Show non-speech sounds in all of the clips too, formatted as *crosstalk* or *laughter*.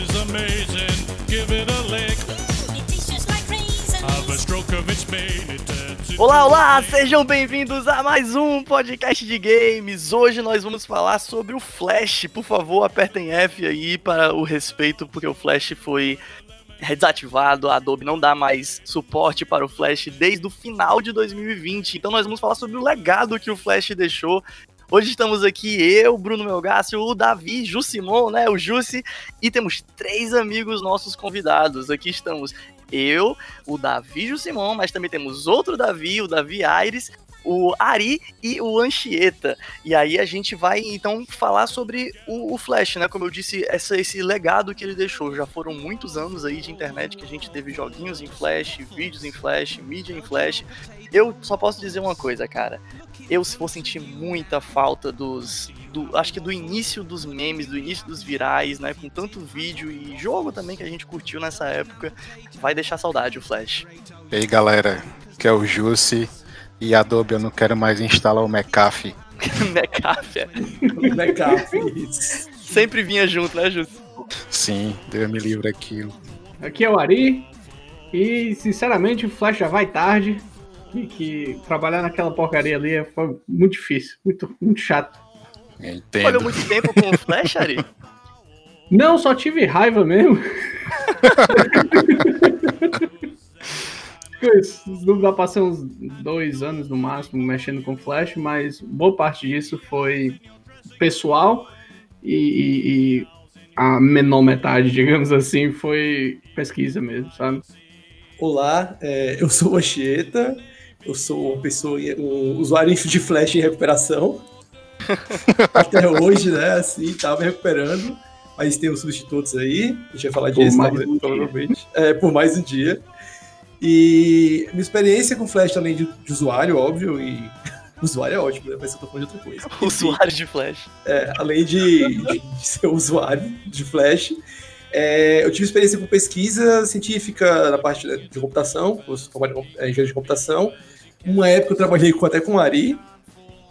is amazing. Give it a lick. Have a stroke of its Olá, olá! Sejam bem-vindos a mais um podcast de games. Hoje nós vamos falar sobre o Flash. Por favor, apertem F aí para o respeito, porque o Flash foi desativado. A Adobe não dá mais suporte para o Flash desde o final de 2020. Então nós vamos falar sobre o legado que o Flash deixou. Hoje estamos aqui, eu, Bruno Melgácio, o Davi, Jussimon, né? O Jussi, e temos três amigos nossos convidados. Aqui estamos eu, o Davi Jussimon, mas também temos outro Davi, o Davi Aires, o Ari e o Anchieta. E aí a gente vai então falar sobre o, o Flash, né? Como eu disse, essa, esse legado que ele deixou. Já foram muitos anos aí de internet que a gente teve joguinhos em Flash, vídeos em Flash, mídia em Flash. Eu só posso dizer uma coisa, cara. Eu vou sentir muita falta dos. Do, acho que do início dos memes, do início dos virais, né? Com tanto vídeo e jogo também que a gente curtiu nessa época. Vai deixar saudade o Flash. E aí galera, que é o Jussi e Adobe eu não quero mais instalar o McAfee. *laughs* McAfee. *laughs* Isso. Sempre vinha junto, né, Justo? Sim, Deus me livre aquilo. Aqui é o Ari. E, sinceramente, o Flash já vai tarde. E que trabalhar naquela porcaria ali foi muito difícil. Muito, muito chato. Entendo. muito tempo com o Flash, Ari? Não, só tive raiva mesmo. *laughs* Não dá pra ser uns dois anos no máximo mexendo com Flash, mas boa parte disso foi pessoal e, e- e a menor metade, *laughs* digamos assim, foi pesquisa mesmo, sabe? Olá, é, eu sou o Anchieta, eu sou uma pessoa, um usuário de Flash em recuperação. *laughs* Até hoje, né? Assim, tava recuperando, mas tem os substitutos aí, a gente vai falar disso mais um provavelmente. É, por mais um dia. E minha experiência com Flash, além de, de usuário, óbvio, e *laughs* usuário é ótimo, né? Mas eu tô falando de outra coisa. *laughs* Usuário de Flash. É, além de, de- de ser usuário de Flash, é, eu tive experiência com pesquisa científica na parte de de computação, eu sou formado em com- é, engenheiro de computação. Uma época eu trabalhei com, até com o Ari,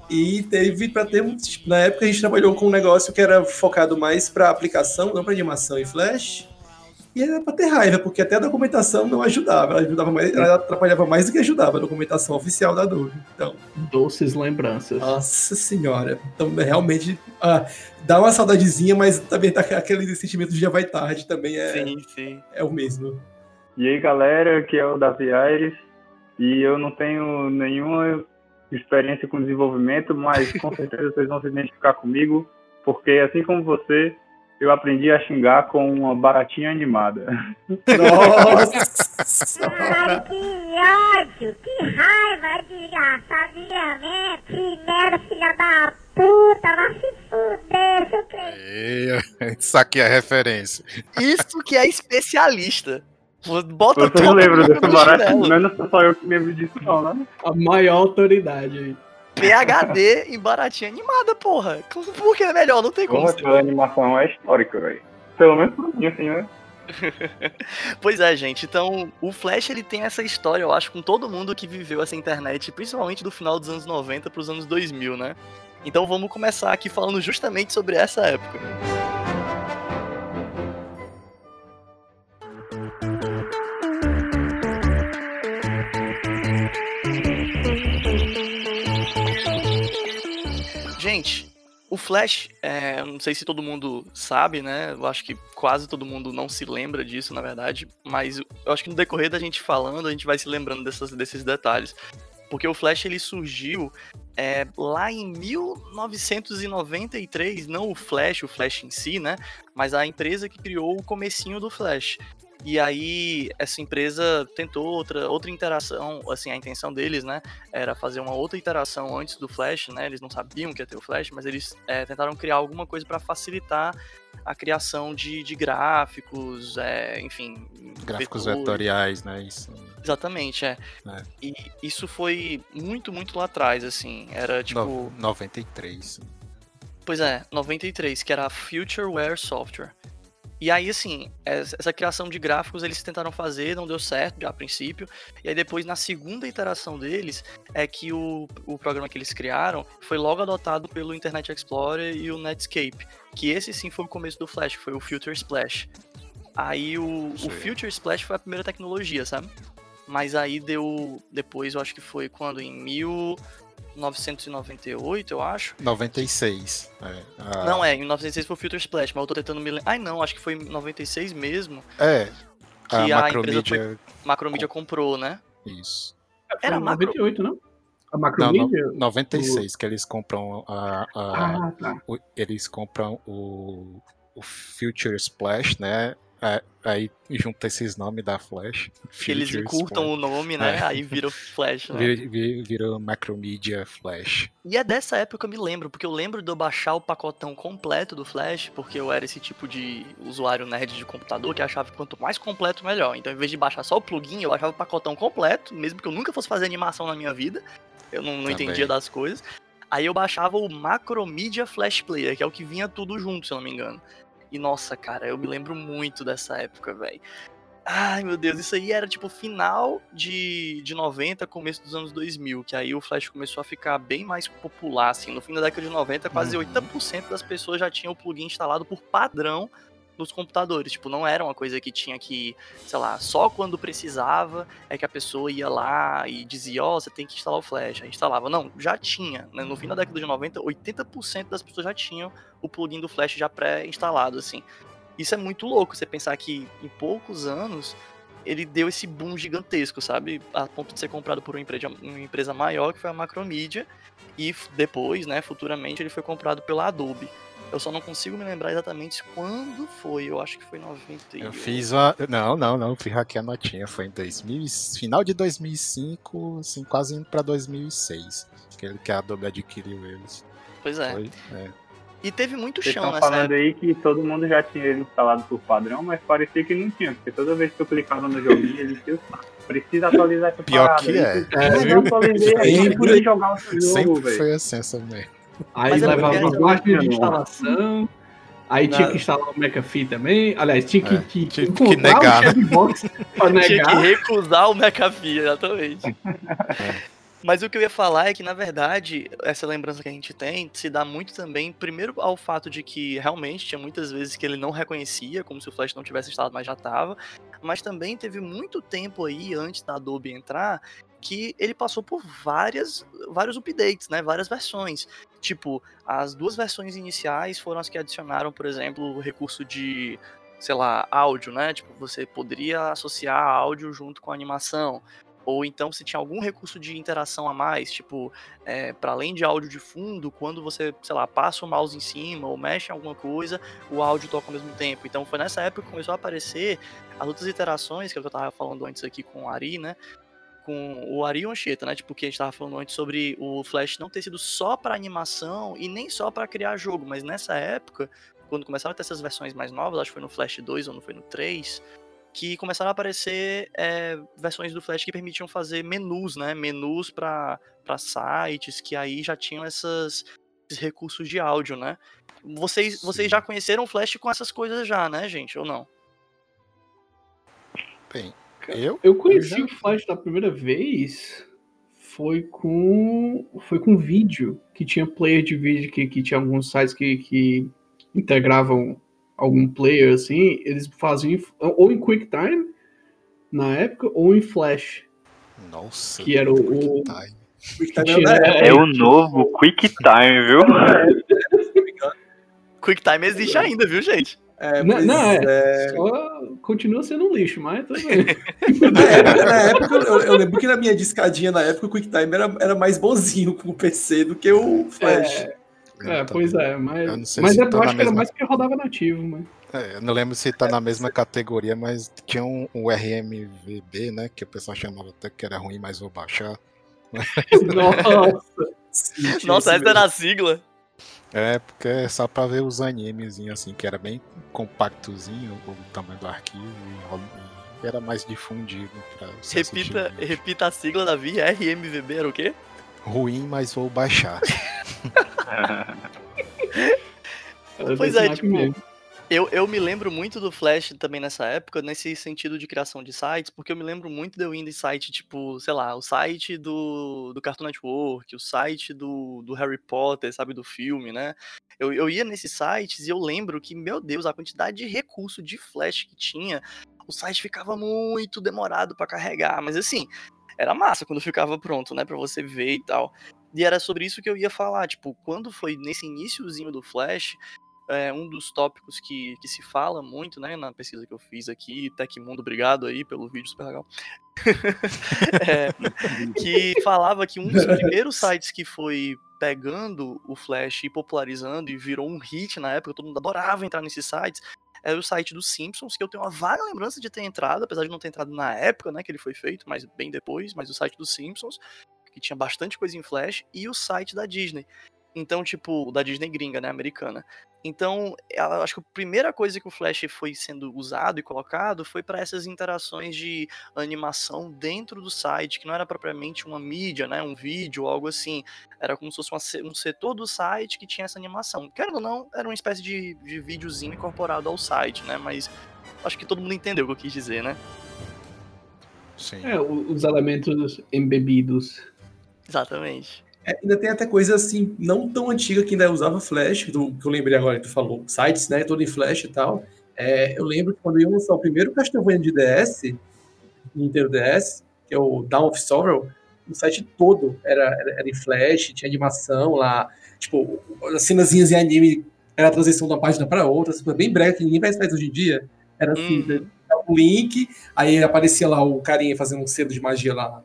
e teve para ter, na época a gente trabalhou com um negócio que era focado mais para aplicação, não para animação em Flash. E era para ter raiva, porque até a documentação não ajudava, ela ajudava mais, ela atrapalhava mais do que ajudava a documentação oficial da Adobe. Então, Doces lembranças. nossa senhora. Então, realmente, ah, dá uma saudadezinha, mas também tá aquele sentimento de já vai tarde, também é, Sim, sim. é o mesmo. E aí galera, aqui é o Davi Aires e eu não tenho nenhuma experiência com desenvolvimento, mas com certeza vocês vão se identificar comigo, porque assim como você, eu aprendi a xingar com uma baratinha animada. Nossa! Que ódio, que raiva, desgraçado, desgramento, que merda, filha da puta, vai se fuder, seu crente. Ei, Saquei a referência. Isso que é especialista. Bota todo lembram mundo desse chinelo. Não é só eu que lembro disso não, né? A maior autoridade aí. PHD em baratinha animada, porra. Por que é melhor? Não tem como Porra, aquela animação é histórica, velho. Pelo menos pra mim, assim, né? *laughs* Pois é, gente. Então, o Flash ele tem essa história, eu acho, com todo mundo que viveu essa internet, principalmente do final dos anos 90 para os anos 2000, né? Então vamos começar aqui falando justamente sobre essa época. Gente, o Flash, é, não sei se todo mundo sabe, né? Eu acho que quase todo mundo não se lembra disso, na verdade. Mas eu acho que no decorrer da gente falando, a gente vai se lembrando dessas, desses detalhes. Porque o Flash ele surgiu é, lá em 1993, não o Flash, o Flash em si, né? Mas a empresa que criou o comecinho do Flash. E aí, essa empresa tentou outra, outra interação, assim, a intenção deles, né, era fazer uma outra interação antes do Flash, né, eles não sabiam que ia ter o Flash, mas eles é, tentaram criar alguma coisa para facilitar a criação de, de gráficos, é, enfim... Gráficos vetores. vetoriais, né? Isso. Exatamente, é. É. E isso foi muito, muito lá atrás, assim, era tipo... No- 93. Pois é, 93, que era a Futureware Software. E aí, assim, essa criação de gráficos eles tentaram fazer, não deu certo a princípio. E aí depois, na segunda iteração deles, é que o, o programa que eles criaram foi logo adotado pelo Internet Explorer e o Netscape. Que esse sim foi o começo do Flash, foi o Future Splash. Aí o, o. Future Splash foi a primeira tecnologia, sabe? Mas aí deu. Depois, eu acho que foi quando? Em 1998, eu acho. 96. É, a- Não, é, em 1996 foi o Future Splash, mas eu tô tentando me lembrar. Ai, não, acho que foi em 96 mesmo. É. A Que a macromídia. Macromedia comprou, né? Isso. Era em macro- 98, não? A Não, Macromedia? no, 96, que eles compram a. a- Ah, tá. o- eles compram o, o Future Splash, né? É, aí junta esses nomes da Flash. Que eles encurtam o nome, né? É. Aí vira Flash, né? Vira, vira, vira Macromedia Flash. E é dessa época que eu me lembro, porque eu lembro de eu baixar o pacotão completo do Flash, porque eu era esse tipo de usuário nerd de computador que achava que quanto mais completo, melhor. Então, em vez de baixar só o plugin, eu baixava o pacotão completo, mesmo que eu nunca fosse fazer animação na minha vida. Eu não, não entendia das coisas. Aí eu baixava o Macromedia Flash Player, que é o que vinha tudo junto, se eu não me engano. E nossa, cara, eu me lembro muito dessa época, velho. Ai, meu Deus, isso aí era tipo final de, de 90, começo dos anos 2000, que aí o Flash começou a ficar bem mais popular, assim. No fim da década de 90, quase Uhum. 80% das pessoas já tinham o plugin instalado por padrão nos computadores. Tipo, não era uma coisa que tinha que, sei lá, só quando precisava é que a pessoa ia lá e dizia, ó, você tem que instalar o Flash. Aí instalava. Não, já tinha. né? No fim da década de 90, 80% das pessoas já tinham o plugin do Flash já pré-instalado, assim. Isso é muito louco, você pensar que em poucos anos ele deu esse boom gigantesco, sabe? A ponto de ser comprado por uma empresa, uma empresa maior, que foi a Macromedia, e depois, né, futuramente, ele foi comprado pela Adobe. Eu só não consigo me lembrar exatamente quando foi, eu acho que foi em 98. Eu fiz uma. Não, não, não. Fiz aqui a notinha. Foi em 2000, e- final de 2005, assim, quase indo pra 2006. Que, ele- que a Adobe adquiriu eles. Pois é. Foi, é. E teve muito Vocês chão estão nessa falando época. aí que todo mundo já tinha ele instalado por padrão, mas parecia que não tinha, porque toda vez que eu clicava no joguinho, ele tinha precisa atualizar essa Pior parada. que é. Mas eu atualizei aí, Sempre- consegui jogar o jogo, Sempre velho. foi assim essa merda. Aí Mas é levava guarda de instalação. Aí tinha Nada. que instalar o McAfee também. Aliás, tinha que, É, que, tinha que negar, o checkbox pra *laughs* Tinha que negar. recusar o McAfee, exatamente. *laughs* Mas o que eu ia falar é que, na verdade, essa lembrança que a gente tem se dá muito também, primeiro, ao fato de que realmente tinha muitas vezes que ele não reconhecia, como se o Flash não tivesse instalado, mas já estava. Mas também teve muito tempo aí, antes da Adobe entrar, que ele passou por várias, vários updates, né? Várias versões. Tipo, as duas versões iniciais foram as que adicionaram, por exemplo, o recurso de, sei lá, áudio, né? Tipo, você poderia associar áudio junto com animação. Ou então se tinha algum recurso de interação a mais, tipo, é, para além de áudio de fundo, quando você, sei lá, passa o mouse em cima ou mexe em alguma coisa, o áudio toca ao mesmo tempo. Então foi nessa época que começou a aparecer as outras iterações, que é que eu tava falando antes aqui com o Ari, né? Com o Ari Anchieta, né? Tipo, que a gente tava falando antes sobre o Flash não ter sido só para animação e nem só para criar jogo, mas nessa época, quando começaram a ter essas versões mais novas, acho que foi no Flash 2 ou não foi no 3, que começaram a aparecer é, versões do Flash que permitiam fazer menus, né? Menus para sites que aí já tinham essas, esses recursos de áudio, né? Vocês, vocês já conheceram o Flash com essas coisas já, né, gente? Ou não? Bem, eu? Eu conheci já- o Flash da primeira vez. Foi com. Foi com vídeo. Que tinha player de vídeo, que, que tinha alguns sites que, que integravam algum player assim. Eles faziam ou em QuickTime na época, ou em Flash. Nossa. Que era o- o- Time. QuickTime é- É o novo QuickTime, viu? *laughs* QuickTime existe ainda, viu, gente? É, Não, não, é. é. Só continua sendo um lixo, mas tudo bem. *laughs* Na época, na época, eu, eu lembro que na minha discadinha na época o QuickTime era, era mais bonzinho com o PC do que o Flash. É, pois é, mas, Eu não sei mas se é, tá eu acho que era mesma- mais que rodava nativo, mas. É, eu não lembro se tá na mesma categoria, mas tinha um, um RMVB, né? Que o pessoal chamava até que era ruim, mas vou baixar. *laughs* *laughs* Nossa, Sim, Nossa, essa era a sigla. É, porque é só pra ver os animezinhos assim, que era bem compactozinho o tamanho do arquivo e era mais difundido pra você Repita, repita a sigla, Davi. RMVB era o quê? Ruim, mas vou baixar. *laughs* Pois é, tipo, mesmo. Eu, eu me lembro muito do Flash também nessa época, nesse sentido de criação de sites, porque eu me lembro muito indo em site, tipo, sei lá, o site do, do Cartoon Network, o site do, do Harry Potter, sabe, do filme, né? Eu, eu ia nesses sites e eu lembro que, meu Deus, a quantidade de recurso de Flash que tinha, o site ficava muito demorado pra carregar, mas assim, era massa quando ficava pronto, né, pra você ver e tal. E era sobre isso que eu ia falar, tipo, quando foi nesse iníciozinho do Flash, é, um dos tópicos que, que se fala muito, né, na pesquisa que eu fiz aqui, Tecmundo, obrigado aí pelo vídeo super legal, *laughs* é, que falava que um dos primeiros sites que foi pegando o Flash e popularizando e virou um hit na época, todo mundo adorava entrar nesses sites, era o site dos Simpsons, que eu tenho uma vaga lembrança de ter entrado, apesar de não ter entrado na época, né, que ele foi feito, mas bem depois, mas o site dos Simpsons, que tinha bastante coisa em Flash, e o site da Disney. Então, tipo, da Disney gringa, né, americana. Então, eu acho que a primeira coisa que o Flash foi sendo usado e colocado foi para essas interações de animação dentro do site, que não era propriamente uma mídia, né, um vídeo ou algo assim. Era como se fosse uma um setor do site que tinha essa animação. Querendo ou não, era uma espécie de, de videozinho incorporado ao site, né, mas acho que todo mundo entendeu o que eu quis dizer, né? Sim. É, os elementos embebidos. Exatamente. É, ainda tem até coisa assim, não tão antiga que ainda usava Flash, do, que eu lembrei agora que tu falou, sites, né, todo em Flash e tal. É, eu lembro que quando eu ia lançar o primeiro Castlevania de DS, Nintendo DS, que é o Dawn of Sorrow, o site todo era, era, era em Flash, tinha animação lá, tipo, as cenazinhas em anime, era a transição de uma página para outra, assim, bem breve, que ninguém faz mais hoje em dia. Era assim, Uhum. um link, aí aparecia lá o carinha fazendo um cedo de magia lá,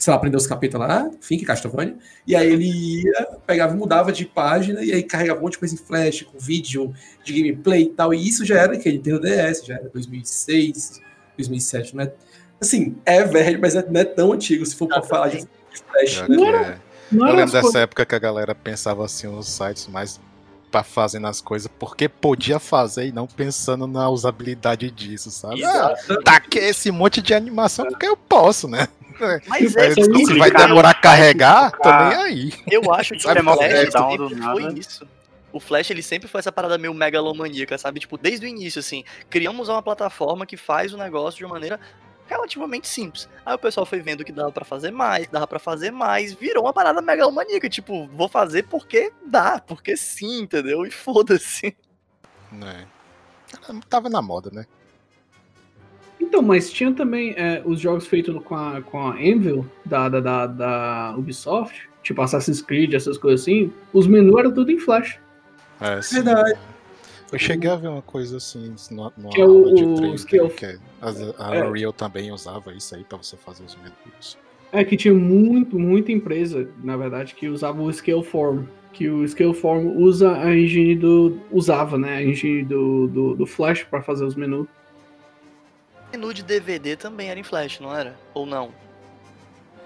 sei lá, aprender os capetas lá, Fink, Castlevania, e aí ele ia, pegava e mudava de página, e aí carregava um monte de coisa em flash, com vídeo de gameplay e tal, e isso já era que Nintendo DS, já era 2006, 2007, né? Assim, é velho, mas é- não é tão antigo se for pra falar de flash, né? Não é. Não Eu era lembro dessa época que a galera pensava assim nos sites mais pra fazendo as coisas porque podia fazer e não pensando na usabilidade disso, sabe? Ah, Exato. taquei esse monte de animação porque eu posso, né? Mas é, isso se vai demorar a carregar, tô nem aí. Eu acho que Sabe o Flash é? Sempre foi isso. O Flash, ele sempre foi essa parada meio megalomaníaca, sabe? Tipo, desde o início, assim, criamos uma plataforma que faz o negócio de uma maneira relativamente simples. Aí o pessoal foi vendo que dava pra fazer mais, que dava pra fazer mais, virou uma parada megalomaníaca, tipo, vou fazer porque dá, porque sim, entendeu? E foda-se. Né? Tava na moda, né? Então, mas tinha também é, os jogos feitos com a, com a Anvil, da, da, da, da Ubisoft, tipo Assassin's Creed, essas coisas assim, os menus eram tudo em Flash. É, sim. Verdade. Eu cheguei a ver uma coisa assim no, no Que é o- aula de o 3D, skill- que é- a, a É. Unreal também usava isso aí pra você fazer os menus. É que tinha muito, muita empresa, na verdade, que usava o Scaleform. Que o Scaleform usa a engine do. usava, né? A engine do, do, do Flash pra fazer os menus. O menu de DVD também era em Flash, não era? Ou não?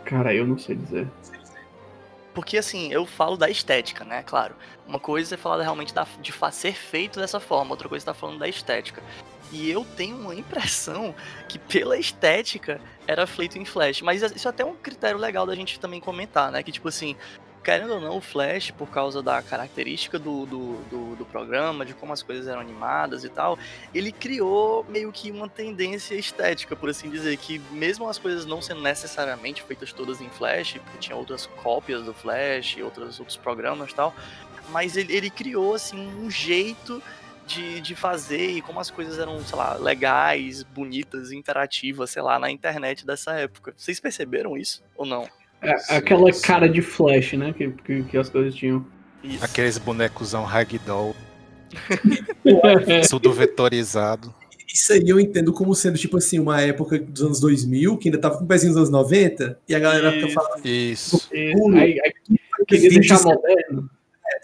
Cara, eu não sei dizer. Porque assim, eu falo da estética, né? Claro. Uma coisa é falar realmente da, de ser feito dessa forma, outra coisa é tá falando da estética. E eu tenho uma impressão que pela estética era feito em Flash. Mas isso é até um critério legal da gente também comentar, né? Que tipo assim, querendo ou não, o Flash, por causa da característica do, do, do, do programa, de como as coisas eram animadas e tal, ele criou meio que uma tendência estética, por assim dizer, que mesmo as coisas não sendo necessariamente feitas todas em Flash, porque tinha outras cópias do Flash, outros, outros programas e tal, mas ele, ele criou, assim, um jeito de, de fazer e como as coisas eram, sei lá, legais, bonitas, interativas, sei lá, na internet dessa época. Vocês perceberam isso ou não? É, aquela sim. cara de Flash, né? Que, que, que as coisas tinham. Isso. Aqueles bonecozão ragdoll, *laughs* tudo vetorizado. Isso aí eu entendo como sendo, tipo assim, uma época dos anos 2000, que ainda tava com o pezinho dos anos 90, e a galera fica Isso. falando Isso. E, Puro. aí, aí queria deixar moderno.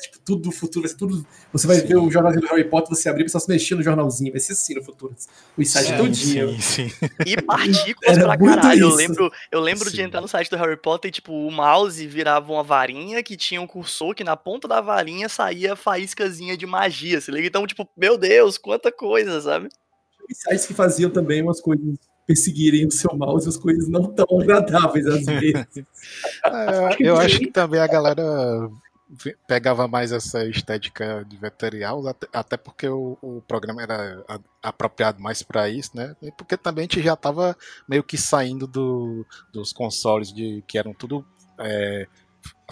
Tipo, tudo do futuro, vai ser tudo. Você vai Sim. ver o jornalzinho do Harry Potter, você abrir e só se mexer no jornalzinho, vai ser assim no futuro. O site É, todinho. Sim, sim. E partículas Era pra caralho. Eu isso. lembro, eu lembro de entrar no site do Harry Potter e, tipo, o mouse virava uma varinha que tinha um cursor que na ponta da varinha saía faíscazinha de magia, se liga? Então, tipo, meu Deus, quanta coisa, sabe? E sites que faziam também umas coisas perseguirem o seu mouse, as coisas não tão agradáveis às *laughs* vezes. É, eu acho que também a galera pegava mais essa estética de vetorial, até, até porque o, o programa era apropriado mais para isso, né? E porque também a gente já tava meio que saindo do, dos consoles de que eram tudo é,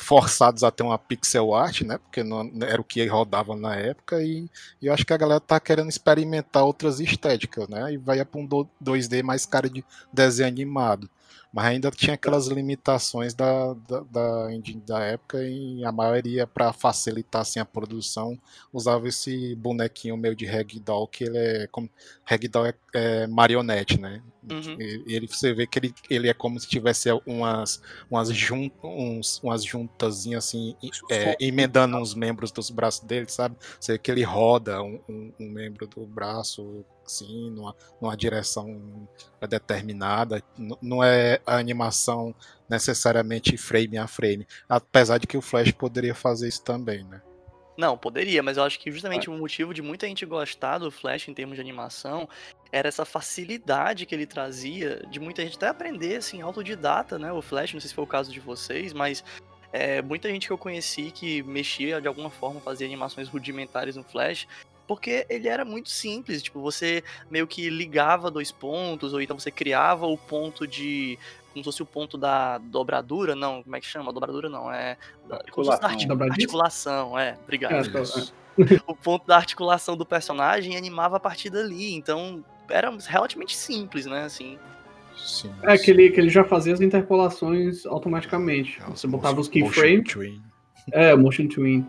forçados a ter uma pixel art, né? Porque não, era o que rodava na época e, e eu acho que a galera tá querendo experimentar outras estéticas, né? E vai para um do- 2D mais cara de desenho animado. Mas ainda tinha aquelas limitações da, da, da da época e a maioria, para facilitar assim, a produção, usava esse bonequinho meio de ragdoll, que ele é como. Ragdoll é, é marionete, né? Uhum. Ele, você vê que ele, ele é como se tivesse umas, umas, jun, uns, umas juntazinhas assim, é, emendando uns membros dos braços dele, sabe? Você vê que ele roda um, um- um membro do braço, assim, numa, numa direção determinada. N- Não é a animação necessariamente frame a frame. Apesar de que o Flash poderia fazer isso também, né? Não, poderia, mas eu acho que justamente o motivo de muita gente gostar do Flash em termos de animação era essa facilidade que ele trazia de muita gente até aprender, assim, autodidata, né? O Flash, não sei se foi o caso de vocês, mas é, muita gente que eu conheci que mexia de alguma forma, fazia animações rudimentares no Flash, porque ele era muito simples, tipo, você meio que ligava dois pontos, ou então você criava o ponto de. Como se fosse o ponto da dobradura, não, como é que chama? Dobradura não, é. da- como se fosse da Articulação. artic- Dobradiça? articulação, é, obrigado É, o ponto da articulação do personagem animava a partir dali. Então, era relativamente simples, né? Assim. Sim, É que ele, que ele já fazia as interpolações automaticamente. sim. Você botava os keyframes. É, Motion Twin.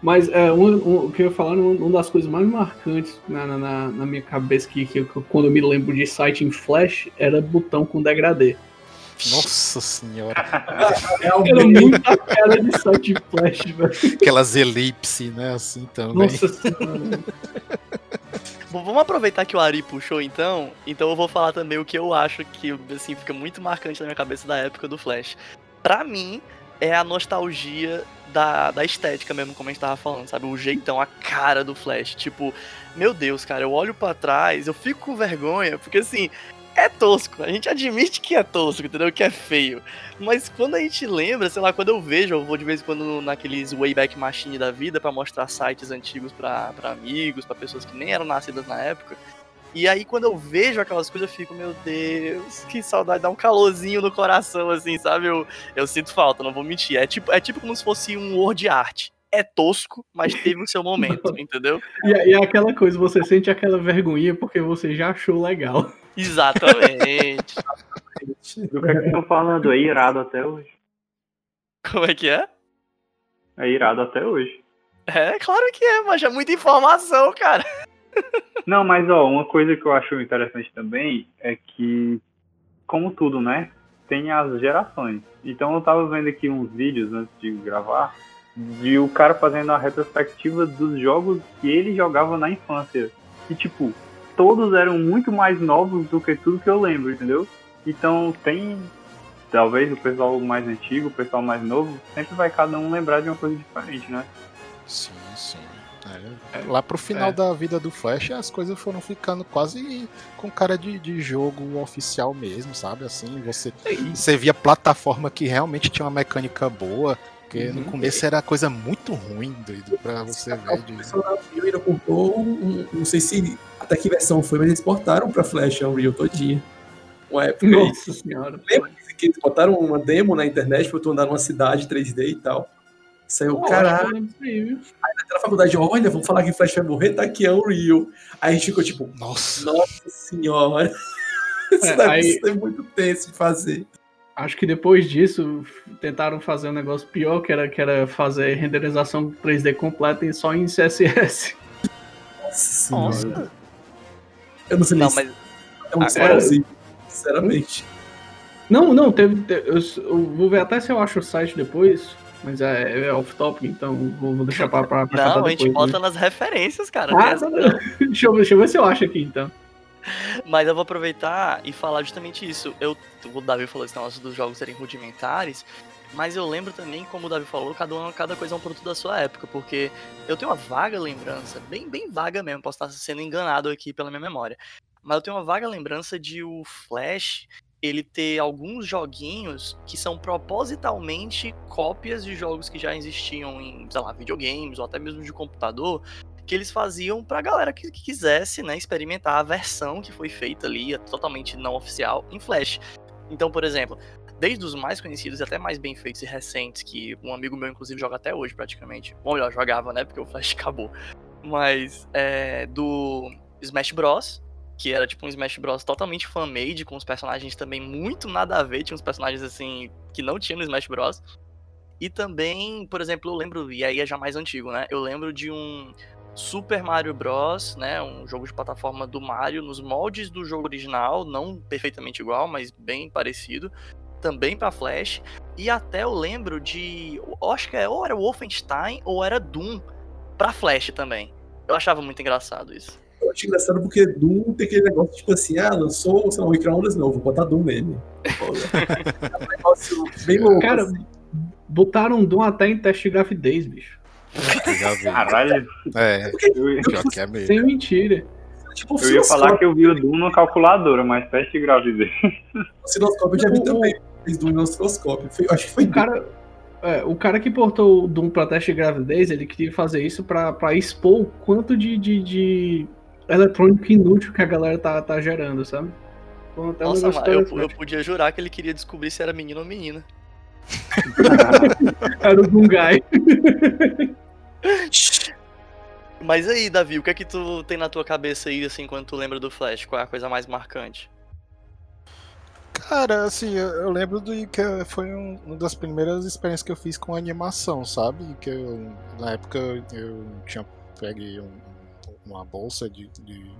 Mas é, um, um- o que eu ia falar, um- uma das coisas mais marcantes na, na, na- na minha cabeça, que, que, eu- quando eu me lembro de site em Flash, era botão com degradê. Nossa senhora, *laughs* Era Realmente. muita *laughs* cara de site em Flash, velho. aquelas elipses, né? Assim também. Nossa *laughs* senhora. Bom, vamos aproveitar que o Ari puxou então. Então eu vou falar também o que eu acho que assim fica muito marcante na minha cabeça da época do Flash. Pra mim, é a nostalgia da, da estética mesmo, como a gente tava falando, sabe? O jeitão, a cara do Flash. Tipo, meu Deus, cara, eu olho pra trás, eu fico com vergonha, porque assim, é tosco. A gente admite que é tosco, entendeu? Que é feio. Mas quando a gente lembra, sei lá, quando eu vejo, eu vou de vez em quando naqueles Wayback Machine da vida pra mostrar sites antigos pra amigos, pra pessoas que nem eram nascidas na época. E aí, quando eu vejo aquelas coisas, eu fico, meu Deus, que saudade, dá um calorzinho no coração, assim, sabe? Eu, eu sinto falta, não vou mentir. É tipo, é tipo como se fosse um word art. É tosco, mas teve o seu momento, *laughs* entendeu? E, é- e é aquela coisa, você sente aquela vergonhinha porque você já achou legal. Exatamente. *laughs* Do que é que estão falando? É irado até hoje. Como é que é? É irado até hoje. É, claro que é, mas é muita informação, cara. *laughs* Não, mas ó, uma coisa que eu acho interessante também é que, como tudo, né? Tem as gerações. Então eu tava vendo aqui uns vídeos antes de gravar de o cara fazendo a retrospectiva dos jogos que ele jogava na infância. E tipo, todos eram muito mais novos do que tudo que eu lembro, entendeu? Então tem. Talvez o pessoal mais antigo, o pessoal mais novo, sempre vai cada um lembrar de uma coisa diferente, né? Sim, sim. É, Lá pro final É. da vida do Flash, as coisas foram ficando quase com cara de, de jogo oficial mesmo, sabe? Assim, você, você via plataforma que realmente tinha uma mecânica boa, porque no Uhum. começo era coisa muito ruim, doido, pra você ver. O pessoal ainda comprou, um, não sei se até que versão foi, mas eles portaram pra Flash a Unreal todinha. Uma época. Nossa senhora. Lembra que eles botaram uma demo na internet pra tu andar numa cidade 3D e tal? Saiu, acho caralho, disso aí, na faculdade, olha, vamos falar que Flash vai morrer, tá aqui a Unreal. Aí a gente ficou tipo, Nossa, nossa senhora. *laughs* Esse É, negócio aí- é muito tenso de fazer. Acho que depois disso tentaram fazer um negócio pior, que era, que era fazer renderização 3D completa em- só em CSS. Nossa. Nossa. Eu não sei Não, nem mas se é um agora- plausível, sinceramente. Não, não, teve. te- Eu, eu vou ver até se eu acho o site depois, mas é, é off-topic, então vou, deixar pra, pra, pra não, a gente depois, bota né? nas referências, cara. Ah, *laughs* deixa, eu, ver- deixa eu ver se eu acho aqui então. *laughs* Mas eu vou aproveitar e falar justamente isso. Eu, o Davi falou esse negócio dos jogos serem rudimentares, mas eu lembro também, como o Davi falou, cada, um, cada coisa é um produto da sua época, porque eu tenho uma vaga lembrança, bem, bem vaga mesmo, posso estar sendo enganado aqui pela minha memória, mas eu tenho uma vaga lembrança de o Flash ele ter alguns joguinhos que são propositalmente cópias de jogos que já existiam em, sei lá, videogames ou até mesmo de computador, que eles faziam pra galera que, que quisesse, né, experimentar a versão que foi feita ali, totalmente não oficial, em Flash. Então, por exemplo, desde os mais conhecidos e até mais bem feitos e recentes, que um amigo meu, inclusive, joga até hoje, praticamente. Ou melhor, jogava, né? Porque o Flash *laughs* acabou. Mas é, do Smash Bros. Que era tipo um Smash Bros. totalmente fan-made, com os personagens também muito nada a ver. Tinha uns personagens assim que não tinha no Smash Bros. E também, por exemplo, eu lembro, e aí é já mais antigo, né? Eu lembro de um Super Mario Bros, né? Um jogo de plataforma do Mario, nos moldes do jogo original, não perfeitamente igual, mas bem parecido. Também pra Flash. E até eu lembro de. Acho que é, ou era Wolfenstein ou era Doom pra Flash também. Eu achava muito engraçado isso. Eu acho engraçado porque Doom tem aquele negócio tipo assim, ah, lançou, sei lá, um micro-ondas novo, vou botar Doom nele. *laughs* é um negócio bem louco. Cara, assim. botaram Doom até em teste de gravidez, bicho. Caralho, É, eu, ia- pior que é mesmo. Sem mentira. Tipo, eu ia falar que eu vi o Doom na calculadora, mas teste de gravidez. Osciloscópio eu já vi também. Fez Doom no osciloscópio. Foi- acho que foi O cara, é, o cara que portou o Doom pra teste de gravidez, ele queria fazer isso pra, pra expor o quanto de, de, de eletrônico inútil que a galera tá, tá gerando, sabe? Então, até Nossa, eu, eu podia jurar que ele queria descobrir se era menino ou menina. *laughs* Era o Guy. *laughs* Mas aí, Davi, o que é que tu tem na tua cabeça aí, assim, quando tu lembra do Flash? Qual é a coisa mais marcante? Cara, assim, eu, eu lembro do que foi um- uma das primeiras experiências que eu fiz com animação, sabe? Que eu, na época eu tinha peguei um- uma bolsa de, de-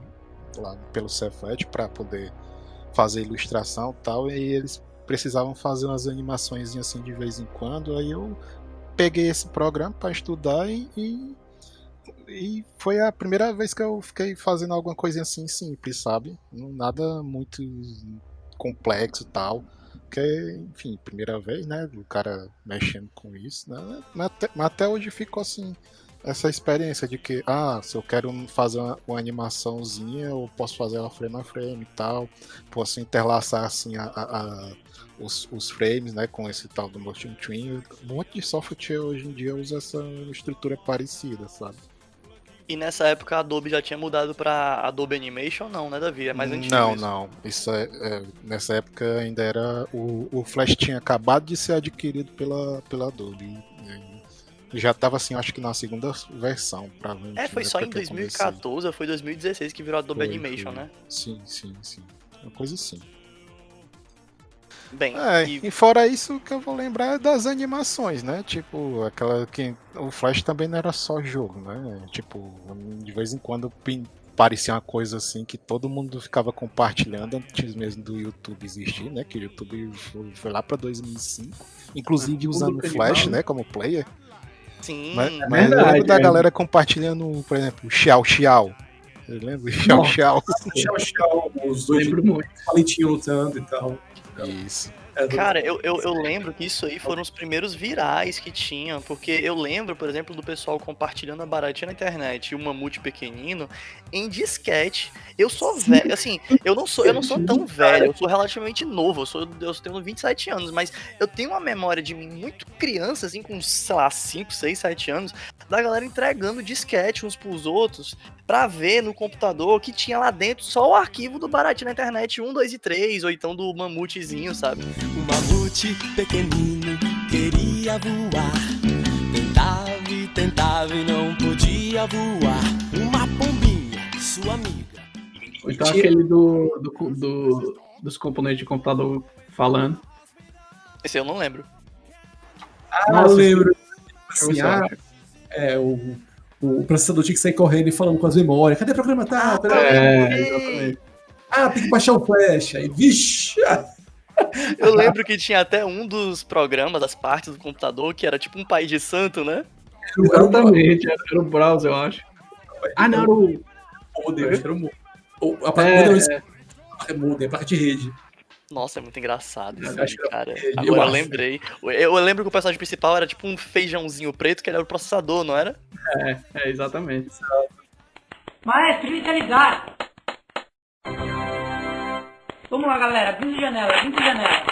lá pelo Cefet para poder fazer ilustração e tal, e eles precisavam fazer umas animações assim de vez em quando, aí eu peguei esse programa para estudar e, e e foi a primeira vez que eu fiquei fazendo alguma coisa assim simples, sabe? Nada muito complexo tal. Porque, enfim, primeira vez, né? O cara mexendo com isso, né? Mas até, mas até hoje ficou assim, essa experiência de que, ah, se eu quero fazer uma, uma animaçãozinha, eu posso fazer ela frame a frame e tal. Posso interlaçar assim a, a- a- os, os frames, né? Com esse tal do Motion Twin. Um monte de software hoje em dia usa essa estrutura parecida, sabe? E nessa época a Adobe já tinha mudado pra Adobe Animation, não, né, Davi? É mais antigo. Não, isso. não. Isso é, é, nessa época ainda era. O, o Flash tinha acabado de ser adquirido pela, pela Adobe. E já tava assim, acho que na segunda versão. Pra É, foi só em 2014 ou foi 2016 que virou Adobe Foi, Animation, foi. né? Sim, sim, sim. Uma coisa assim. Bem, É, e e fora isso, o que eu vou lembrar é das animações, né? Tipo, aquela que. O Flash também não era só jogo, né? Tipo, de vez em quando pin- parecia uma coisa assim que todo mundo ficava compartilhando antes mesmo do YouTube existir, né? Que o YouTube foi, lá pra 2005. Inclusive É, usando o Flash, animal. né? Como player. Sim, Mas, mas eu verdade, lembro da é. galera compartilhando, por exemplo, Xiao Xiao. Eu lembro? *laughs* *laughs* Xiao. Xiao. Tchau, tchau. Os dois Lembro muito. valentinhos lutando e tal. Isso. É, Cara, eu, eu, eu lembro que isso aí foram os primeiros virais que tinham, porque eu lembro, por exemplo, do pessoal compartilhando a baratinha na internet e o mamute pequenino em disquete. Eu sou velho, assim, eu não sou, eu não sou tão velho, eu sou relativamente novo, eu sou eu tenho 27 anos, mas eu tenho uma memória de mim muito criança, assim, com, sei lá, 5, 6, 7 anos, da galera entregando disquete uns pros outros pra ver no computador que tinha lá dentro só o arquivo do baratinho na internet 1, 2 e 3, ou então do mamutezinho, sabe? O mamute pequenino queria voar. Tentava e tentava e não podia voar. Sua amiga. Ou então aquele do, do, do- dos componentes de computador falando. Esse eu não lembro. Ah, Nossa, eu lembro. Assim, ah, é, o, o processador tinha que sair correndo e falando com as memórias. Cadê o programa tal? Cadê- É, exatamente. Ah, tem que baixar o flash. Aí, vixe! ah, *laughs* Eu lembro que tinha até um dos programas, das partes do computador, que era tipo um pai de santo, né? Exatamente, era, era o browser, eu acho. Ah, não, era o. modem, acho que era o modem. Ou A placa É, modem, é modem, a placa de rede. Nossa, é muito engraçado isso Eu aí, cara. eu Agora eu lembrei. Eu, lembro que o personagem principal era tipo um feijãozinho preto, que era o processador, não era? é, é, exatamente. Maestro, liga ligado. Vamos lá, galera. 20 janela, 20 janela.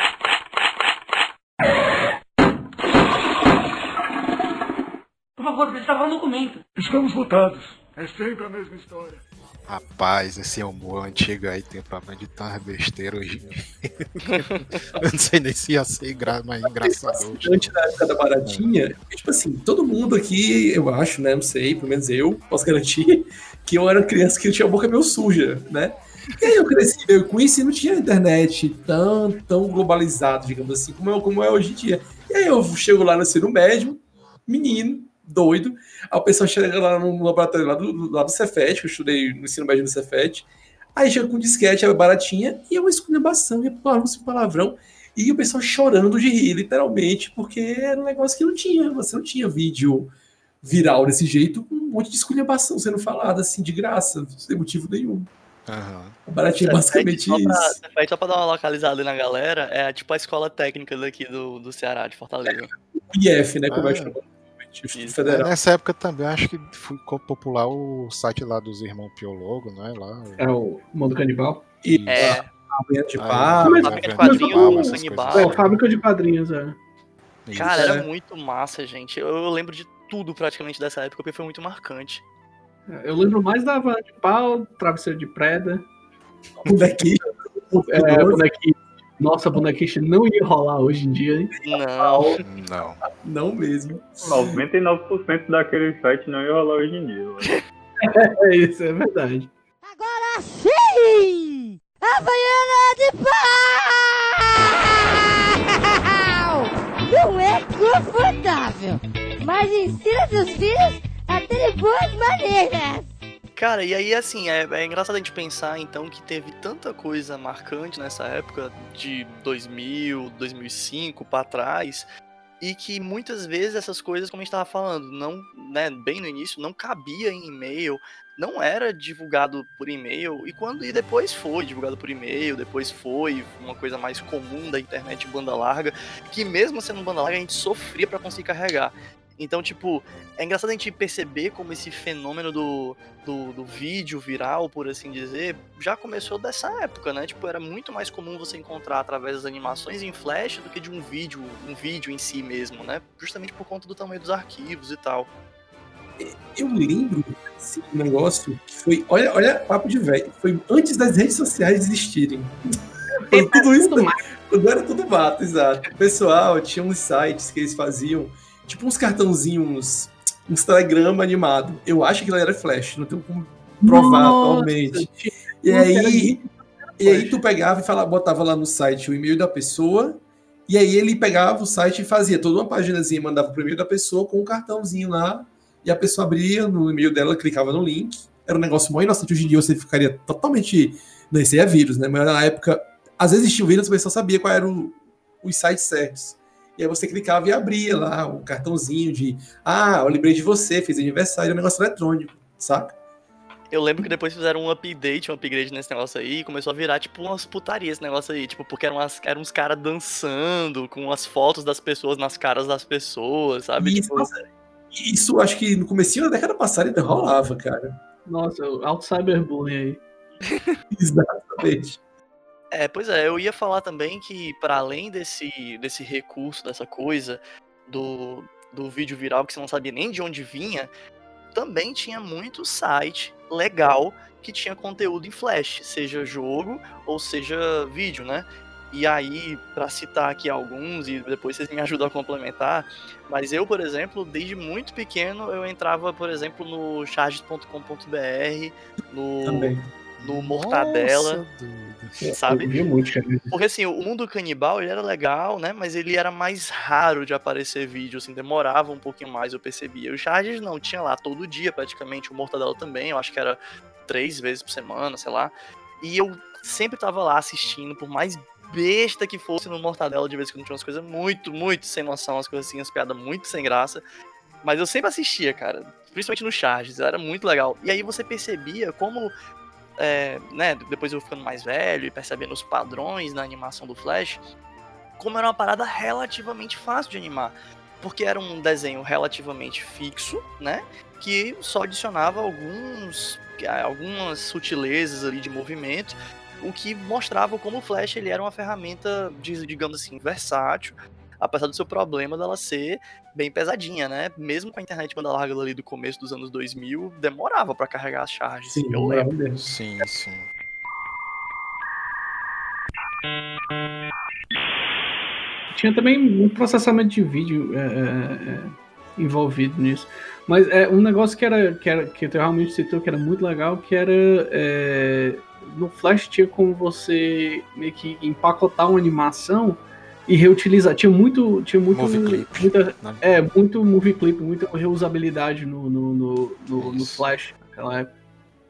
Por favor, precisa travar um documento. Estamos votados. É sempre a mesma história. Rapaz, esse humor antigo aí tem problema de tão besteira hoje. *laughs* Eu não sei nem se ia ser engra... mais engraçado hoje. Antes da época da baratinha, tipo assim, todo mundo aqui, eu acho, né? Não sei, pelo menos eu, posso garantir, que eu era uma criança que tinha a boca meio suja, né? E aí eu cresci meio com isso e não tinha internet tão, tão globalizado, digamos assim, como é, como é hoje em dia. E aí eu chego lá no ensino médio, menino, doido, aí o pessoal chega lá no laboratório lá do, lá do Cefet, que eu estudei no ensino médio no Cefet, aí chega com disquete, é baratinha, e é uma esculhambação, e é palavrão, palavrão, e o pessoal chorando de rir, literalmente, porque era um negócio que não tinha, você não tinha vídeo viral desse jeito, com um monte de esculhambação sendo falada, assim, de graça, sem motivo nenhum. A baratinha é basicamente só pra, isso. Cefet, só pra dar uma localizada na galera, é tipo a escola técnica daqui do, do Ceará, de Fortaleza. IF, né, como Ah. é chamado, Instituto Isso. Federal. Nessa época também acho que ficou popular o site lá dos irmãos Piologo, não é? Lá, É o Mundo Canibal. E É, a Amanhã de Ah, pá, Mas- fábrica de quadrinhos, Canibal. É, fábrica de quadrinhos, é. Isso. Cara, É. era muito massa, gente. Eu, eu lembro de tudo praticamente dessa época, porque foi muito marcante. Eu lembro mais da Havana de pau, travesseiro de preda, bonequinho. é, bonequinho. Nossa, bonequinho não ia rolar hoje em dia, hein? Não. Não. Não mesmo. 99% daquele site não ia rolar hoje em dia. *laughs* É isso, é verdade. Agora sim! Havaiana de pau! *laughs* Não é confortável, mas ensina seus filhos a terem boas maneiras. Cara, e aí, assim, é, é engraçado a gente pensar, então, que teve tanta coisa marcante nessa época, de 2000, 2005 pra trás, e que muitas vezes essas coisas, como a gente tava falando, não, né, bem no início, não cabia em e-mail, não era divulgado por e-mail, e quando e depois foi divulgado por e-mail, depois foi uma coisa mais comum da internet banda larga, que mesmo sendo banda larga a gente sofria pra conseguir carregar. Então, tipo, é engraçado a gente perceber como esse fenômeno do, do, do vídeo viral, por assim dizer, já começou dessa época, né? Tipo, era muito mais comum você encontrar através das animações em flash do que de um vídeo, um vídeo em si mesmo, né? Justamente por conta do tamanho dos arquivos e tal. Eu lembro desse negócio que foi. Olha, olha, papo de velho. Foi antes das redes sociais existirem. *laughs* Foi tudo isso. Quando era tudo mato, exato. O pessoal tinha uns sites que eles faziam, tipo uns cartãozinhos, uns telegrama animado. Eu acho que ele era flash, não tenho como provar Nossa, atualmente. tinha- E aí, e aí tu pegava e falava, botava lá no site o e-mail da pessoa, e aí ele pegava o site e fazia toda uma paginazinha, mandava pro e-mail da pessoa com um cartãozinho lá, e a pessoa abria no e-mail dela, clicava no link. Era um negócio mó inocente. Hoje em dia você ficaria totalmente. Não, isso aí é vírus, né? Mas na época, às vezes existia o vírus, mas só sabia qual era o, os sites certos. E aí você clicava e abria lá o cartãozinho de ah, eu lembrei de você, fiz aniversário, é um negócio eletrônico, saca? Eu lembro que depois fizeram um update, um upgrade nesse negócio aí, e começou a virar tipo umas putarias esse negócio aí, tipo, porque eram, umas, eram uns caras dançando com as fotos das pessoas nas caras das pessoas, sabe? Isso, Tipo, isso acho que no comecinho da década passada ainda rolava, cara. Nossa, alto cyberbullying aí. *laughs* Exatamente. É, pois é, eu ia falar também que, para além desse, desse recurso, dessa coisa do, do vídeo viral que você não sabia nem de onde vinha, também tinha muito site legal que tinha conteúdo em flash, seja jogo ou seja vídeo, né? E aí, para citar aqui alguns, e depois vocês me ajudam a complementar, mas eu, por exemplo, desde muito pequeno, eu entrava, por exemplo, no charges.com.br, no, Também. No Mortadela, Nossa, sabe? Muito. Porque assim, o mundo canibal ele era legal, né? Mas ele era mais raro de aparecer vídeo, assim, demorava um pouquinho mais, eu percebia. O Charges não, tinha lá todo dia praticamente, o Mortadela também, eu acho que era três vezes por semana, sei lá. E eu sempre tava lá assistindo, por mais besta que fosse no Mortadela, de vez em quando tinha umas coisas muito, muito sem noção, umas coisas assim, umas piadas muito sem graça. Mas eu sempre assistia, cara. Principalmente no Charges, era muito legal. E aí você percebia como é, né, depois eu ficando mais velho e percebendo os padrões na animação do Flash, como era uma parada relativamente fácil de animar. Porque era um desenho relativamente fixo, né? Que só adicionava alguns, algumas sutilezas ali de movimento. o que mostrava como o Flash ele era uma ferramenta, digamos assim, versátil, apesar do seu problema dela ser bem pesadinha, né? Mesmo com a internet quando ela larga ali do começo dos anos 2000, demorava pra carregar as charges. Sim, eu lembro. Sim, sim. Tinha também um processamento de vídeo é, é, é, envolvido nisso. Mas é um negócio que era, que era que tu realmente citou que era muito legal, que era é, no Flash tinha como você meio que empacotar uma animação e reutilizar. Tinha muito, tinha muito, Movie clip, muita, né? é muito movie clip, muita reusabilidade no no, no, no, no. Flash naquela época.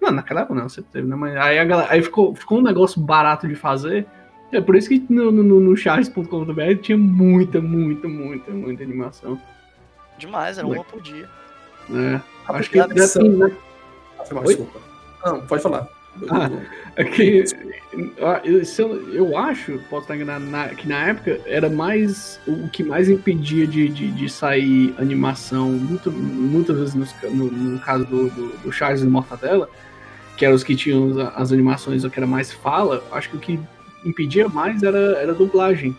Não, naquela época não, sempre teve, né? Mas aí, a galera, aí ficou, ficou um negócio barato de fazer. É por isso que no, no, no, charles.com.br tinha muita, muita, muita, muita animação. Demais, era uma por dia. né? A Acho que assim, né? Ah, foi mal, Oi? desculpa. Não, pode falar. Ah, *laughs* que eu, eu, acho, posso estar enganado, na, que na época era mais o que mais impedia de, de, de sair animação, muito, muitas vezes nos no, no caso do, do, do Charles e Mortadela, que eram os que tinham as- animações, que era mais fala, acho que o que impedia mais era, era a dublagem.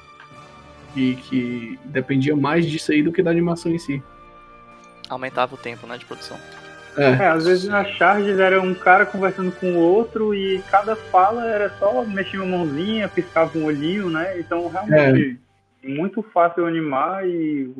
Que, que dependia mais disso aí do que da animação em si. Aumentava o tempo, né, de produção. É, É, às vezes na Charges era um cara conversando com o outro e cada fala era só mexer uma mãozinha, piscava um olhinho, né? Então realmente muito fácil animar e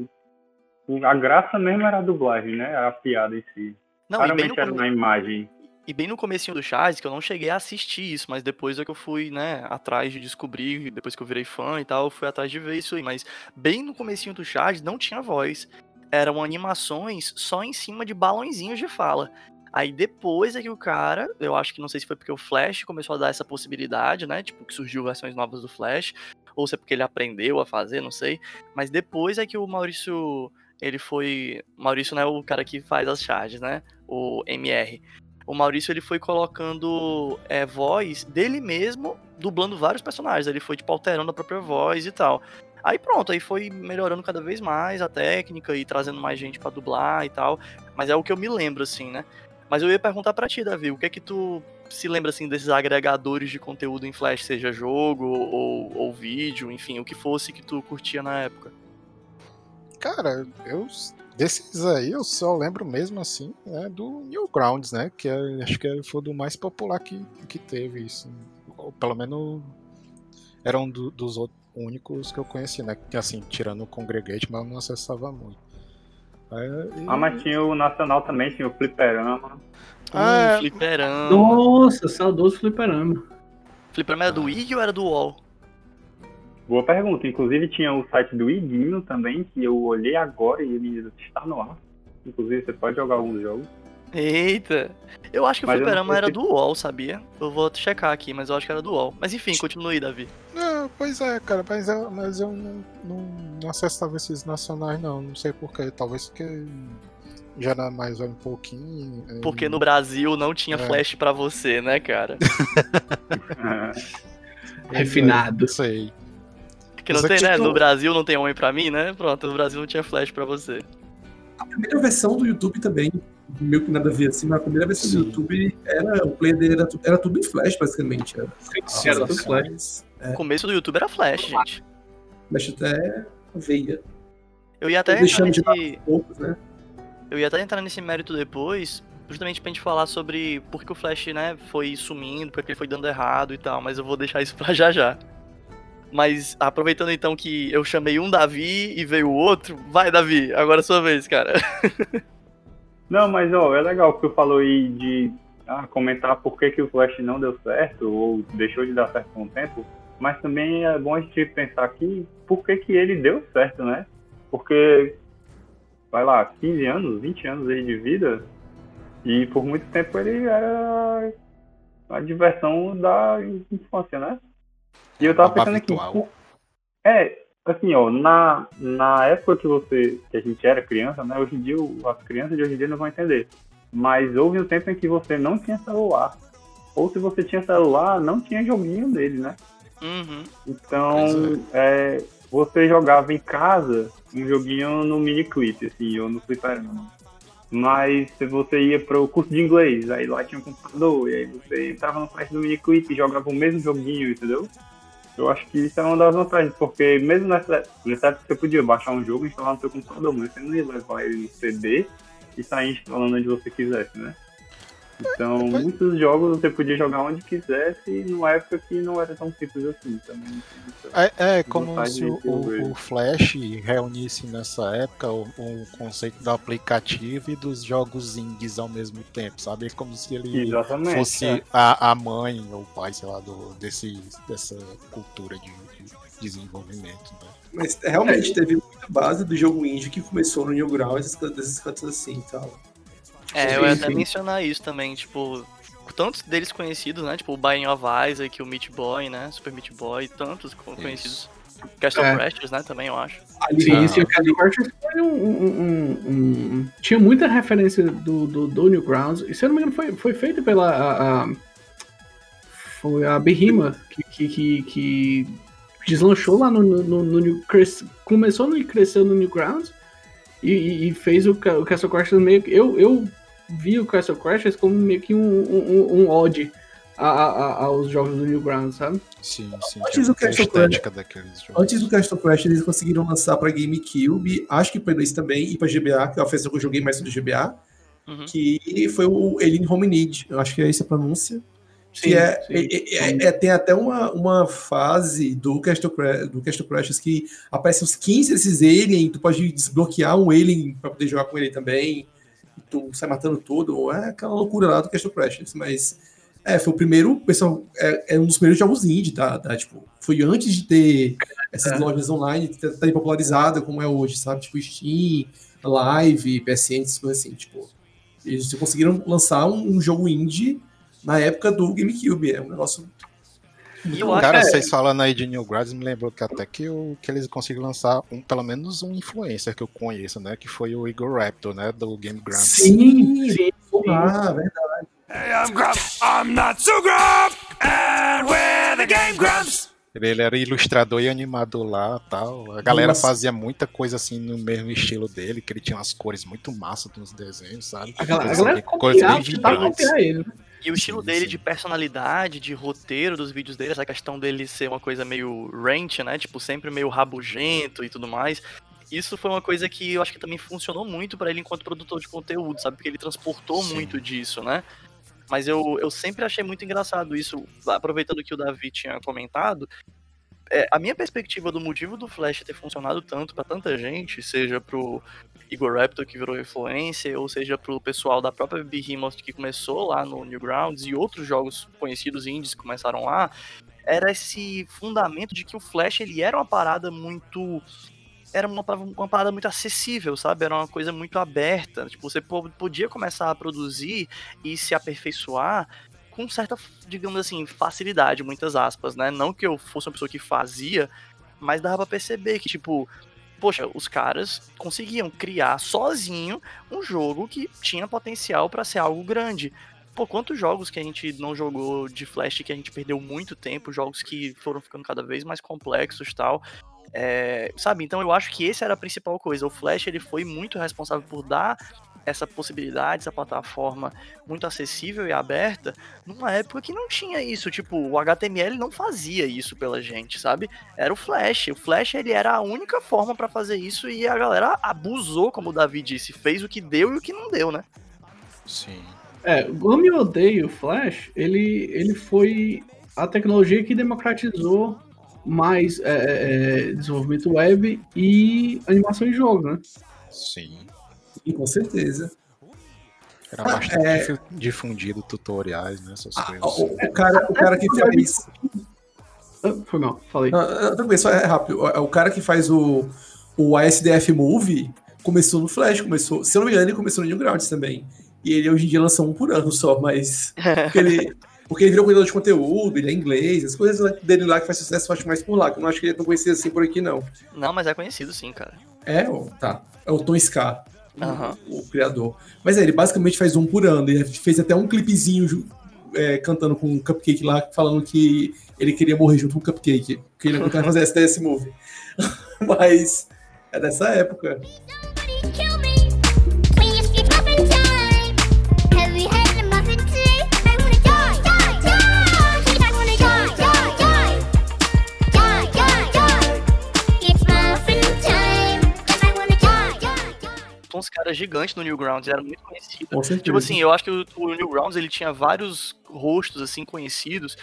a graça mesmo era a dublagem, né? A piada em si. Não, e no era na imagem. e bem no comecinho do Charles, que eu não cheguei a assistir isso, mas depois é que eu fui, né, atrás de descobrir, depois que eu virei fã e tal, eu fui atrás de ver isso aí. Mas bem no comecinho do Charles não tinha voz. Eram animações só em cima de balãozinhos de fala. Aí depois é que o cara, eu acho que não sei se foi porque o Flash começou a dar essa possibilidade, né? Tipo, que surgiu versões novas do Flash, ou se é porque ele aprendeu a fazer, não sei. Mas depois é que o Maurício, ele foi. Maurício não é o cara que faz as charges, né? O MR. O Maurício ele foi colocando é, voz dele mesmo, dublando vários personagens. Ele foi tipo alterando a própria voz e tal. Aí pronto, aí foi melhorando cada vez mais a técnica e trazendo mais gente pra dublar e tal. Mas é o que eu me lembro assim, né? Mas eu ia perguntar pra ti, Davi, o que é que tu se lembra assim desses agregadores de conteúdo em Flash, seja jogo ou, ou vídeo, enfim, o que fosse que tu curtia na época? Cara, eu desses aí eu só lembro mesmo assim, né, do Newgrounds, né, que é- acho que foi do mais popular que, que teve isso. Ou pelo menos era um do- dos outros únicos que eu conheci, né, que assim, tirando o Congregate, mas eu não acessava muito. Aí, e- Ah, mas tinha o Nacional também, tinha o Fliperama. Ah, Hum, fliperama. Nossa, saudoso fliperama. Fliperama era do Wii ou era do UOL? Boa pergunta. Inclusive tinha o site do Iguinho também, que eu olhei agora e ele está no ar. Inclusive você pode jogar alguns jogos. Eita! Eu acho que o Mas não fliperama era do UOL, sabia? Eu vou checar aqui, mas eu acho que era do UOL. Mas enfim, continue aí, Davi. Não, pois é, cara, mas eu, mas eu não, não, não acessava esses nacionais, não. Não sei porquê. Talvez porque já era mais um pouquinho. eh, Porque no Brasil não tinha É. flash pra você, né, cara? *laughs* Refinado. Isso aí. Que não Mas tem, né? tu- No Brasil não tem homem pra mim, né? Pronto, no Brasil não tinha flash pra você. A primeira versão do YouTube também, meio que nada a ver assim, mas a primeira versão Sim. do YouTube era. O player dele era, era tudo em flash, basicamente. Era, Sim, era tudo flash. O começo do YouTube era flash, gente. Mexe até veia. Eu ia até entrar Deixando de nesse... poucos, né? Eu ia até entrar nesse mérito depois, justamente pra gente falar sobre por que o Flash, né, foi sumindo, porque ele foi dando errado e tal, mas eu vou deixar isso pra já já. Mas aproveitando então que eu chamei um Davi e veio o outro, vai Davi, agora é sua vez, cara. *laughs* Não, mas ó, é legal que tu falou aí de ah, comentar por que, que o Flash não deu certo ou deixou de dar certo com o tempo, mas também é bom a gente pensar aqui por que, que ele deu certo, né? Porque, vai lá, 15 anos, 20 anos aí de vida, e por muito tempo ele era a diversão da infância, né? E eu tava pensando aqui, é, assim, ó, na, na época que você, que a gente era criança, né, hoje em dia, as crianças de hoje em dia não vão entender. Mas houve um tempo em que você não tinha celular. Ou se você tinha celular, não tinha joguinho dele, né? Uhum. Então, Pois é, você jogava em casa um joguinho no miniclip, assim, ou no fliperama. mas se você ia pro curso de inglês, aí lá tinha um computador, e aí você entrava no site do Miniclip e jogava o mesmo joguinho, entendeu? Eu acho que isso é uma das vantagens, porque mesmo nessa, nessa época você podia baixar um jogo e instalar no seu computador, mas você não ia levar ele no CD e sair instalando onde você quisesse, né? Então, muitos jogos você podia jogar onde quisesse, numa época que não era tão simples assim. Também É, é como se o, o, Flash reunisse nessa época o, o conceito do aplicativo e dos jogos indies ao mesmo tempo, sabe? É como se ele Exatamente, fosse é. a, a mãe ou o pai, sei lá, do, desse, dessa cultura de, de desenvolvimento. Né? Mas realmente teve muita base do jogo indie que começou no Newgrounds, desses cantos assim e tal. É, eu ia Sim, até sim. mencionar isso também, tipo, tantos deles conhecidos, né? Tipo, o Binding of Isaac, o Meat Boy, né? Super Meat Boy, tantos co- conhecidos. Castle É. Crashers, né? Também, eu acho. Sim, sim, o Candy Crush foi um, um- um- um- Tinha muita referência do, do, do Newgrounds. E se eu não me engano, foi, foi feito pela. A, a- foi a Behemoth que, que, que, que deslanchou lá no, no, no, no Começou e cresceu no Newgrounds e, e, fez o, o Castle Crashers meio que. Eu, eu vi o Castle Crashers como meio que um, um, um ode a, a- a- aos jogos do Newgrounds, sabe? Sim, sim. Antes do Castle estética daqueles jogos. Antes do Castle Crash, eles conseguiram lançar pra GameCube, acho que pra isso também, e pra GBA, que é a versão que eu joguei mais do GBA, Uhum. que foi o Alien Hominid, eu acho que é essa a pronúncia. Sim, que é, sim. é- é- é- tem até uma, uma fase do Castle, Cra- do Castle Crashers que aparecem uns 15 desses alien, tu pode desbloquear um alien pra poder jogar com ele também, tu sai matando tudo, é aquela loucura lá do Castle Crashers, mas é, foi o primeiro, pessoal, é, é um dos primeiros jogos indie, tá, tá, tipo, foi antes de ter essas É. lojas online, tá, tá popularizada como é hoje, sabe, tipo Steam, Live, PSN, essas coisas assim, tipo, eles conseguiram lançar um, um jogo indie na época do GameCube. É um negócio. Eu acho Cara, é- vocês falando aí de Newgrounds me lembrou que até que, o, que eles conseguiram lançar um, pelo menos um influencer que eu conheço, né? Que foi o Igor Raptor, né? Do Game Grumps. Sim, sim. Ah, verdade. Hey, I'm Grump. I'm not so Grump. And we're the Game Grumps. Ele, era ilustrador e animador lá tal. A galera Nossa. fazia muita coisa assim no mesmo estilo dele, que ele tinha umas cores muito massas nos desenhos, sabe? A galera, a Assim, galera bem copiava, vibrantes. copiar ele. E o estilo dele de personalidade, de roteiro dos vídeos dele, essa questão dele ser uma coisa meio rant, né? Tipo, sempre meio rabugento e tudo mais. Isso foi uma coisa que eu acho que também funcionou muito pra ele enquanto produtor de conteúdo, sabe? Porque ele transportou Sim. muito disso, né? Mas eu, eu sempre achei muito engraçado isso, aproveitando que o Davi tinha comentado. É, a minha perspectiva do motivo do Flash ter funcionado tanto pra tanta gente, seja pro Igor Raptor que virou influência, ou seja pro pessoal da própria Behemoth que começou lá no Newgrounds e outros jogos conhecidos indies que começaram lá, era esse fundamento de que o Flash ele era uma parada muito era uma, uma parada muito acessível, sabe? Era uma coisa muito aberta. Tipo, você po- podia começar a produzir e se aperfeiçoar com certa, digamos assim, facilidade, muitas aspas, né? Não que eu fosse uma pessoa que fazia, mas dava pra perceber que, tipo, poxa, os caras conseguiam criar sozinho um jogo que tinha potencial pra ser algo grande. Pô, quantos jogos que a gente não jogou de Flash que a gente perdeu muito tempo, jogos que foram ficando cada vez mais complexos tal. É, sabe, então eu acho que esse era a principal coisa. O Flash ele foi muito responsável por dar essa possibilidade, essa plataforma muito acessível e aberta, numa época que não tinha isso. Tipo, o HTML não fazia isso pela gente, sabe? Era o Flash. O Flash ele era a única forma pra fazer isso e a galera abusou, como o Davi disse, fez o que deu e o que não deu, né? Sim. É, o Ame Odeio o Flash, ele, ele foi a tecnologia que democratizou mais é, é, desenvolvimento web e animação em jogo, né? Sim. Sim, com certeza. Era Ah, bastante é. difu- difundido tutoriais, né? Essas coisas. O, o cara, o cara que faz. Ah, Foi mal, falei. Tranquilo, só é rápido. O, o cara que faz o, o ASDF Movie começou no Flash, começou. Se eu não me engano, ele começou no Newgrounds também. E ele hoje em dia lança um por ano só, mas. *laughs* Porque ele, porque ele virou cuidador de conteúdo, ele é inglês, as coisas dele lá que faz sucesso eu acho mais por lá, que eu não acho que ele é tão conhecido assim por aqui, não. Não, mas é conhecido sim, cara. É, tá. É o Tom Scar, o- Aham. o, criador. Mas é, ele basicamente faz um por ano. Ele fez até um clipezinho é, cantando com um cupcake lá, falando que ele queria morrer junto com o cupcake. Porque ele não quer fazer SDS Movie. *laughs* Mas é dessa época. Era gigante no Newgrounds, era muito conhecido. Com certeza. Tipo assim, eu acho que o, o Newgrounds ele tinha vários rostos assim conhecidos